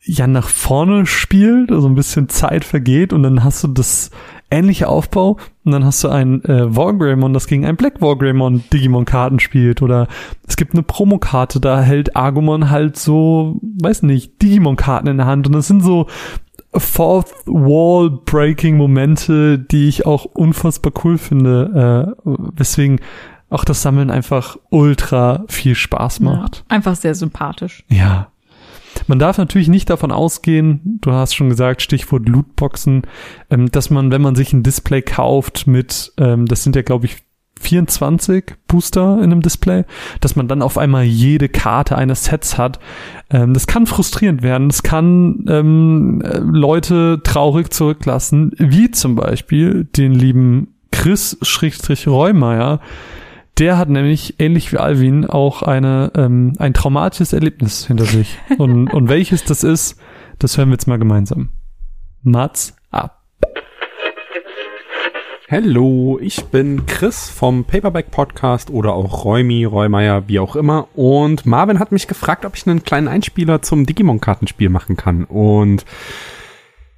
ja nach vorne spielt, also ein bisschen Zeit vergeht und dann hast du das ähnliche Aufbau und dann hast du ein äh, Wargreymon, das gegen ein Black Wargreymon Digimon Karten spielt oder es gibt eine Promokarte, da hält Agumon halt so, weiß nicht, Digimon Karten in der Hand und das sind so Fourth Wall Breaking Momente, die ich auch unfassbar cool finde, äh, weswegen auch das Sammeln einfach ultra viel Spaß macht. Ja, einfach sehr sympathisch. Ja. Man darf natürlich nicht davon ausgehen, du hast schon gesagt, Stichwort Lootboxen, ähm, dass man, wenn man sich ein Display kauft mit, ähm, das sind ja, glaube ich, 24 Booster in einem Display, dass man dann auf einmal jede Karte eines Sets hat. Ähm, das kann frustrierend werden. Das kann ähm, äh, Leute traurig zurücklassen, wie zum Beispiel den lieben Chris-Reumeier. Der hat nämlich, ähnlich wie Alvin, auch eine, ähm, ein traumatisches Erlebnis hinter sich. Und, und welches das ist, das hören wir jetzt mal gemeinsam. Mats ab. Hallo, ich bin Chris vom Paperback Podcast oder auch Räumi, Räumeier, wie auch immer. Und Marvin hat mich gefragt, ob ich einen kleinen Einspieler zum Digimon-Kartenspiel machen kann. Und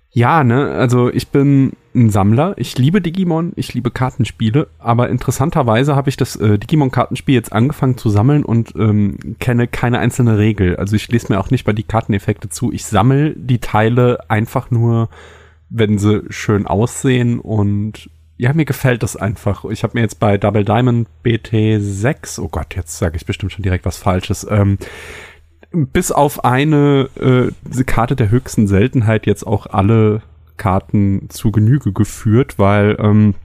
ja, ne, also ich bin ein Sammler. Ich liebe Digimon, ich liebe Kartenspiele. Aber interessanterweise habe ich das äh, Digimon-Kartenspiel jetzt angefangen zu sammeln und ähm, kenne keine einzelne Regel. Also ich lese mir auch nicht bei die Karteneffekte zu. Ich sammle die Teile einfach nur, wenn sie schön aussehen und ja, mir gefällt das einfach. Ich habe mir jetzt bei Double Diamond BT6, oh Gott, jetzt sage ich bestimmt schon direkt was Falsches, ähm, bis auf eine äh, Karte der höchsten Seltenheit jetzt auch alle Karten zu Genüge geführt, weil ähm,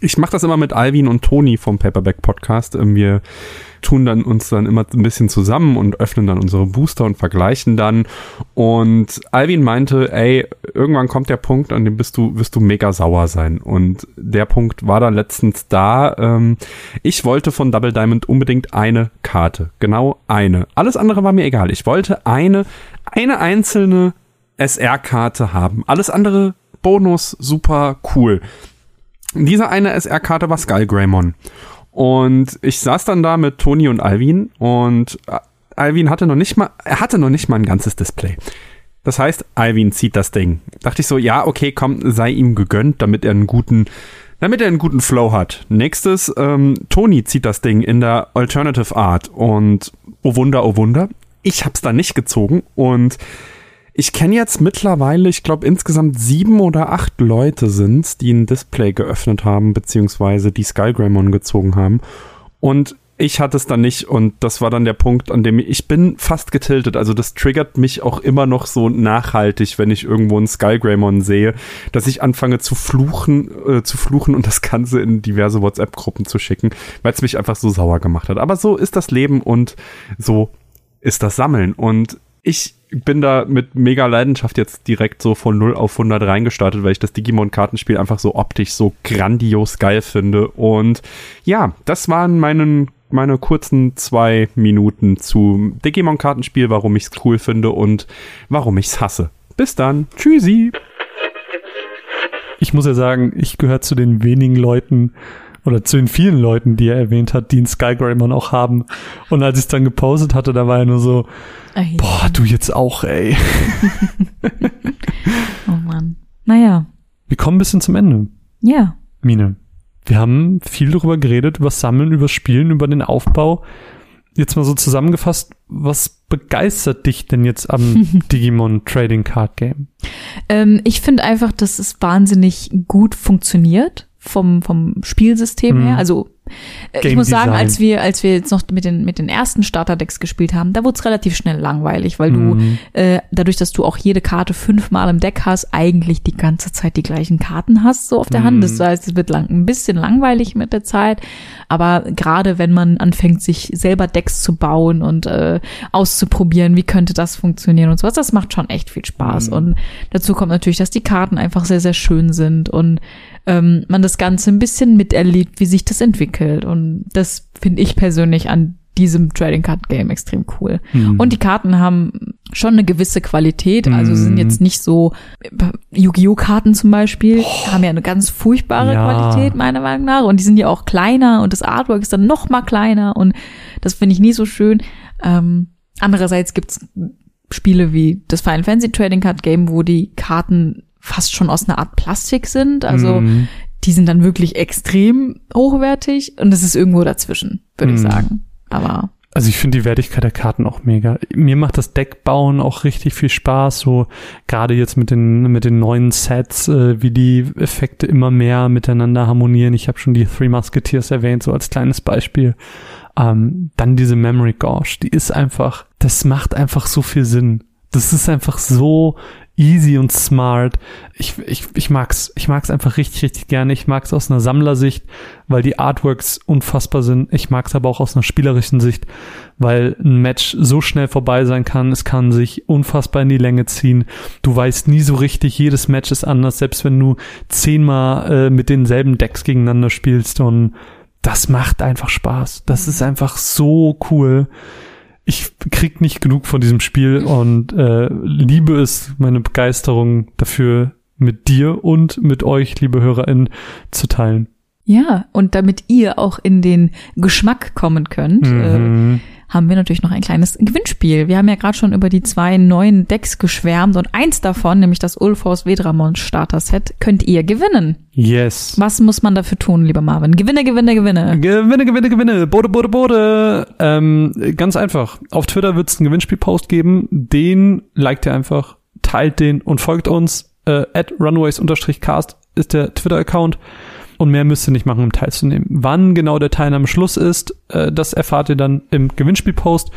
ich mache das immer mit Alvin und Toni vom Paperback Podcast. Ähm, wir tun dann uns dann immer ein bisschen zusammen und öffnen dann unsere Booster und vergleichen dann. Und Alvin meinte, ey, irgendwann kommt der Punkt, an dem bist du, wirst du mega sauer sein. Und der Punkt war dann letztens da. Ähm, ich wollte von Double Diamond unbedingt eine Karte. Genau eine. Alles andere war mir egal. Ich wollte eine, eine einzelne SR-Karte haben. Alles andere Bonus, super cool. Diese eine SR-Karte war Skull Greymon. Und ich saß dann da mit Toni und Alvin und äh, Alvin hatte noch nicht mal, er hatte noch nicht mal ein ganzes Display. Das heißt, Alvin zieht das Ding. Dachte ich so, ja, okay, komm, sei ihm gegönnt, damit er einen guten, damit er einen guten Flow hat. Nächstes, ähm, Toni zieht das Ding in der Alternative Art und oh Wunder, oh Wunder, ich hab's da nicht gezogen und ich kenne jetzt mittlerweile, ich glaube insgesamt sieben oder acht Leute sind's, die ein Display geöffnet haben, beziehungsweise die Skygramon gezogen haben. Und ich hatte es dann nicht und das war dann der Punkt, an dem ich, ich bin fast getiltet. Also das triggert mich auch immer noch so nachhaltig, wenn ich irgendwo einen Skygramon sehe, dass ich anfange zu fluchen, äh, zu fluchen und das Ganze in diverse WhatsApp-Gruppen zu schicken, weil es mich einfach so sauer gemacht hat. Aber so ist das Leben und so ist das Sammeln. Und ich bin da mit mega Leidenschaft jetzt direkt so von 0 auf 100 reingestartet, weil ich das Digimon-Kartenspiel einfach so optisch so grandios geil finde. Und ja, das waren meinen, meine kurzen zwei Minuten zu Digimon-Kartenspiel, warum ich es cool finde und warum ich es hasse. Bis dann. Tschüssi. Ich muss ja sagen, ich gehöre zu den wenigen Leuten, oder zu den vielen Leuten, die er erwähnt hat, die einen Skygramon auch haben. Und als ich es dann gepostet hatte, da war er nur so, Ey. boah, du jetzt auch, ey. Oh Mann. Naja, Wir kommen ein bisschen zum Ende, ja. Mine. Wir haben viel darüber geredet, über Sammeln, über Spielen, über den Aufbau. Jetzt mal so zusammengefasst, was begeistert dich denn jetzt am Digimon Trading Card Game? Ähm, ich finde einfach, dass es wahnsinnig gut funktioniert vom, vom Spielsystem Mhm. her. Also ich Game muss sagen, Design. als wir, als wir jetzt noch mit den, mit den ersten Starterdecks gespielt haben, da wurde es relativ schnell langweilig, weil Mhm. du äh, dadurch, dass du auch jede Karte fünfmal im Deck hast, eigentlich die ganze Zeit die gleichen Karten hast, so auf der Mhm. Hand. Das heißt, es wird lang, ein bisschen langweilig mit der Zeit. Aber gerade wenn man anfängt, sich selber Decks zu bauen und äh, auszuprobieren, wie könnte das funktionieren und sowas, das macht schon echt viel Spaß. Mhm. Und dazu kommt natürlich, dass die Karten einfach sehr, sehr schön sind und ähm, man das Ganze ein bisschen miterlebt, wie sich das entwickelt. Und das finde ich persönlich an diesem Trading Card Game extrem cool. Mhm. Und die Karten haben schon eine gewisse Qualität, also sind Mhm. jetzt nicht so Yu-Gi-Oh! Karten zum Beispiel, haben ja eine ganz furchtbare Ja. Qualität meiner Meinung nach und die sind ja auch kleiner und das Artwork ist dann noch mal kleiner und das finde ich nie so schön. Ähm, andererseits gibt's Spiele wie das Final Fantasy Trading Card Game, wo die Karten fast schon aus einer Art Plastik sind, also Mhm. Die sind dann wirklich extrem hochwertig und es ist irgendwo dazwischen, würde ich Mhm. sagen. Aber Also ich finde die Wertigkeit der Karten auch mega. Mir macht das Deckbauen auch richtig viel Spaß, so gerade jetzt mit den mit den neuen Sets, äh, wie die Effekte immer mehr miteinander harmonieren. Ich habe schon die Three Musketeers erwähnt, so als kleines Beispiel. Ähm, dann diese Memory Gauge, die ist einfach, das macht einfach so viel Sinn. Das ist einfach so easy und smart. Ich, ich, ich mag's, ich mag's einfach richtig, richtig gerne. Ich mag's aus einer Sammlersicht, weil die Artworks unfassbar sind. Ich mag's aber auch aus einer spielerischen Sicht, weil ein Match so schnell vorbei sein kann. Es kann sich unfassbar in die Länge ziehen. Du weißt nie so richtig, jedes Match ist anders, selbst wenn du zehnmal äh, mit denselben Decks gegeneinander spielst und das macht einfach Spaß. Das ist einfach so cool ich krieg nicht genug von diesem Spiel und äh, liebe es, meine Begeisterung dafür mit dir und mit euch, liebe HörerInnen, zu teilen. ja, und damit ihr auch in den Geschmack kommen könnt, äh, Mhm. Haben wir natürlich noch ein kleines Gewinnspiel. Wir haben ja gerade schon über die zwei neuen Decks geschwärmt und eins davon, nämlich das Ulfors Vedramon Starter Set, könnt ihr gewinnen. Yes. Was muss man dafür tun, lieber Marvin? Gewinne, gewinne, gewinne. Gewinne, gewinne, gewinne. Bode, bode, bode. Ähm, ganz einfach. Auf Twitter wird es einen Gewinnspielpost geben. Den liked ihr einfach, teilt den und folgt uns. Äh, at runways-cast ist der Twitter-Account. Und mehr müsst ihr nicht machen, um teilzunehmen. Wann genau der Teilnahmeschluss ist, äh, das erfahrt ihr dann im Gewinnspielpost.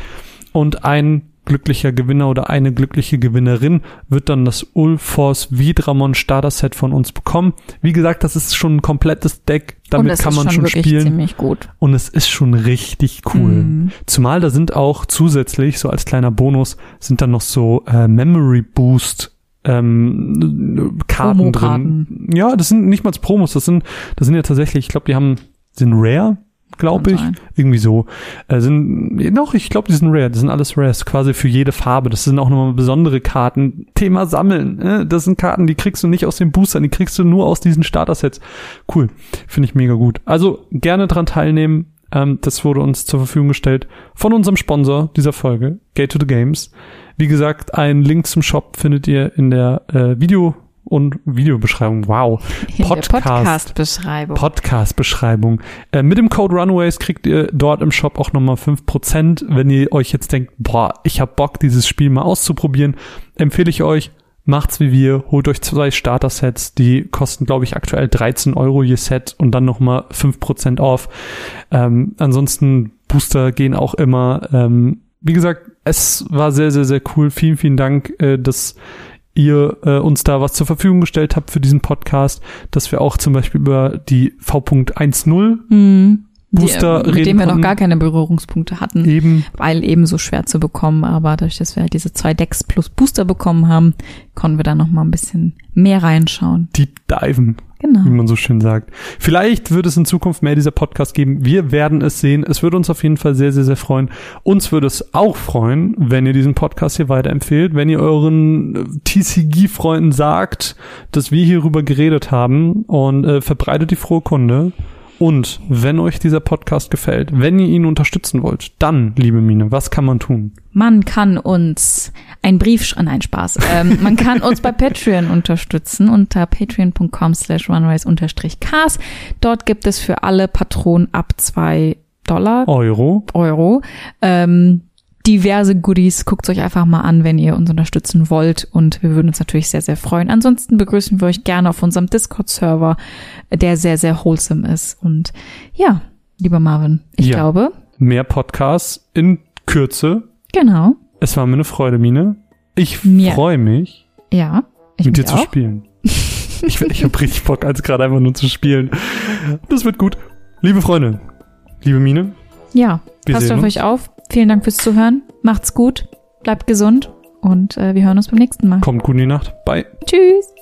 Und ein glücklicher Gewinner oder eine glückliche Gewinnerin wird dann das Ulfors Vidramon Starter Set von uns bekommen. Wie gesagt, das ist schon ein komplettes Deck. Damit kann man schon schon spielen. ziemlich gut. Und es ist schon richtig cool. Mhm. Zumal da sind auch zusätzlich, so als kleiner Bonus, sind dann noch so äh, Memory Boost ähm, Karten drin. Ja, das sind nicht mal Promos, das sind, das sind ja tatsächlich, ich glaube, die haben, sind rare, glaube ich. sein. Irgendwie so. Äh, sind, noch, ich glaube, die sind rare. Das sind alles rares, quasi für jede Farbe. Das sind auch nochmal besondere Karten. Thema Sammeln. Äh? Das sind Karten, die kriegst du nicht aus den Boostern, die kriegst du nur aus diesen Starter-Sets. Cool. Finde ich mega gut. Also gerne dran teilnehmen. Ähm, das wurde uns zur Verfügung gestellt von unserem Sponsor dieser Folge, Gate to the Games. Wie gesagt, einen Link zum Shop findet ihr in der äh, Video- und Videobeschreibung. Wow. Podcast-Beschreibung. Podcast-Beschreibung. Äh, mit dem Code Runaways kriegt ihr dort im Shop auch nochmal 5%. Wenn ihr euch jetzt denkt, boah, ich hab Bock, dieses Spiel mal auszuprobieren, empfehle ich euch, macht's wie wir, holt euch zwei Starter-Sets, die kosten, glaube ich, aktuell 13 Euro je Set und dann nochmal 5% auf. Ähm, ansonsten Booster gehen auch immer. Ähm, wie gesagt, es war sehr, sehr, sehr cool. Vielen, vielen Dank, äh, dass ihr äh, uns da was zur Verfügung gestellt habt für diesen Podcast, dass wir auch zum Beispiel über die V.10 Mhm. Booster die, mit reden dem wir noch gar keine Berührungspunkte hatten, eben weil eben so schwer zu bekommen. Aber dadurch, dass wir halt diese zwei Decks plus Booster bekommen haben, konnten wir da noch mal ein bisschen mehr reinschauen. deep diven, Genau. wie man so schön sagt. Vielleicht wird es in Zukunft mehr dieser Podcast geben. Wir werden es sehen. Es würde uns auf jeden Fall sehr, sehr, sehr freuen. Uns würde es auch freuen, wenn ihr diesen Podcast hier weiterempfehlt, wenn ihr euren äh, TCG-Freunden sagt, dass wir hierüber geredet haben und äh, verbreitet die frohe Kunde. Und wenn euch dieser Podcast gefällt, wenn ihr ihn unterstützen wollt, dann, liebe Mine, was kann man tun? Man kann uns ein Brief, sch- nein, Spaß. Ähm, man kann uns bei Patreon unterstützen unter patreon.com slash runrise unterstrich cast. Dort gibt es für alle Patronen ab zwei Dollar, Euro. Euro, ähm, diverse Goodies. Guckt euch einfach mal an, wenn ihr uns unterstützen wollt. Und wir würden uns natürlich sehr, sehr freuen. Ansonsten begrüßen wir euch gerne auf unserem Discord-Server, der sehr, sehr wholesome ist. Und ja, lieber Marvin, ich Ja. glaube, Mehr Podcasts in Kürze. genau, Es war mir eine Freude, Mine. Ich freue mich, ja. Ich mit dir mich zu auch. spielen. ich ich habe richtig Bock, als gerade einfach nur zu spielen. Das wird gut. Liebe Freunde, liebe Mine, Ja, Wir passt auf euch auf. Vielen Dank fürs Zuhören. Macht's gut, bleibt gesund und äh, wir hören uns beim nächsten Mal. Kommt gut in die Nacht. Bye. Tschüss.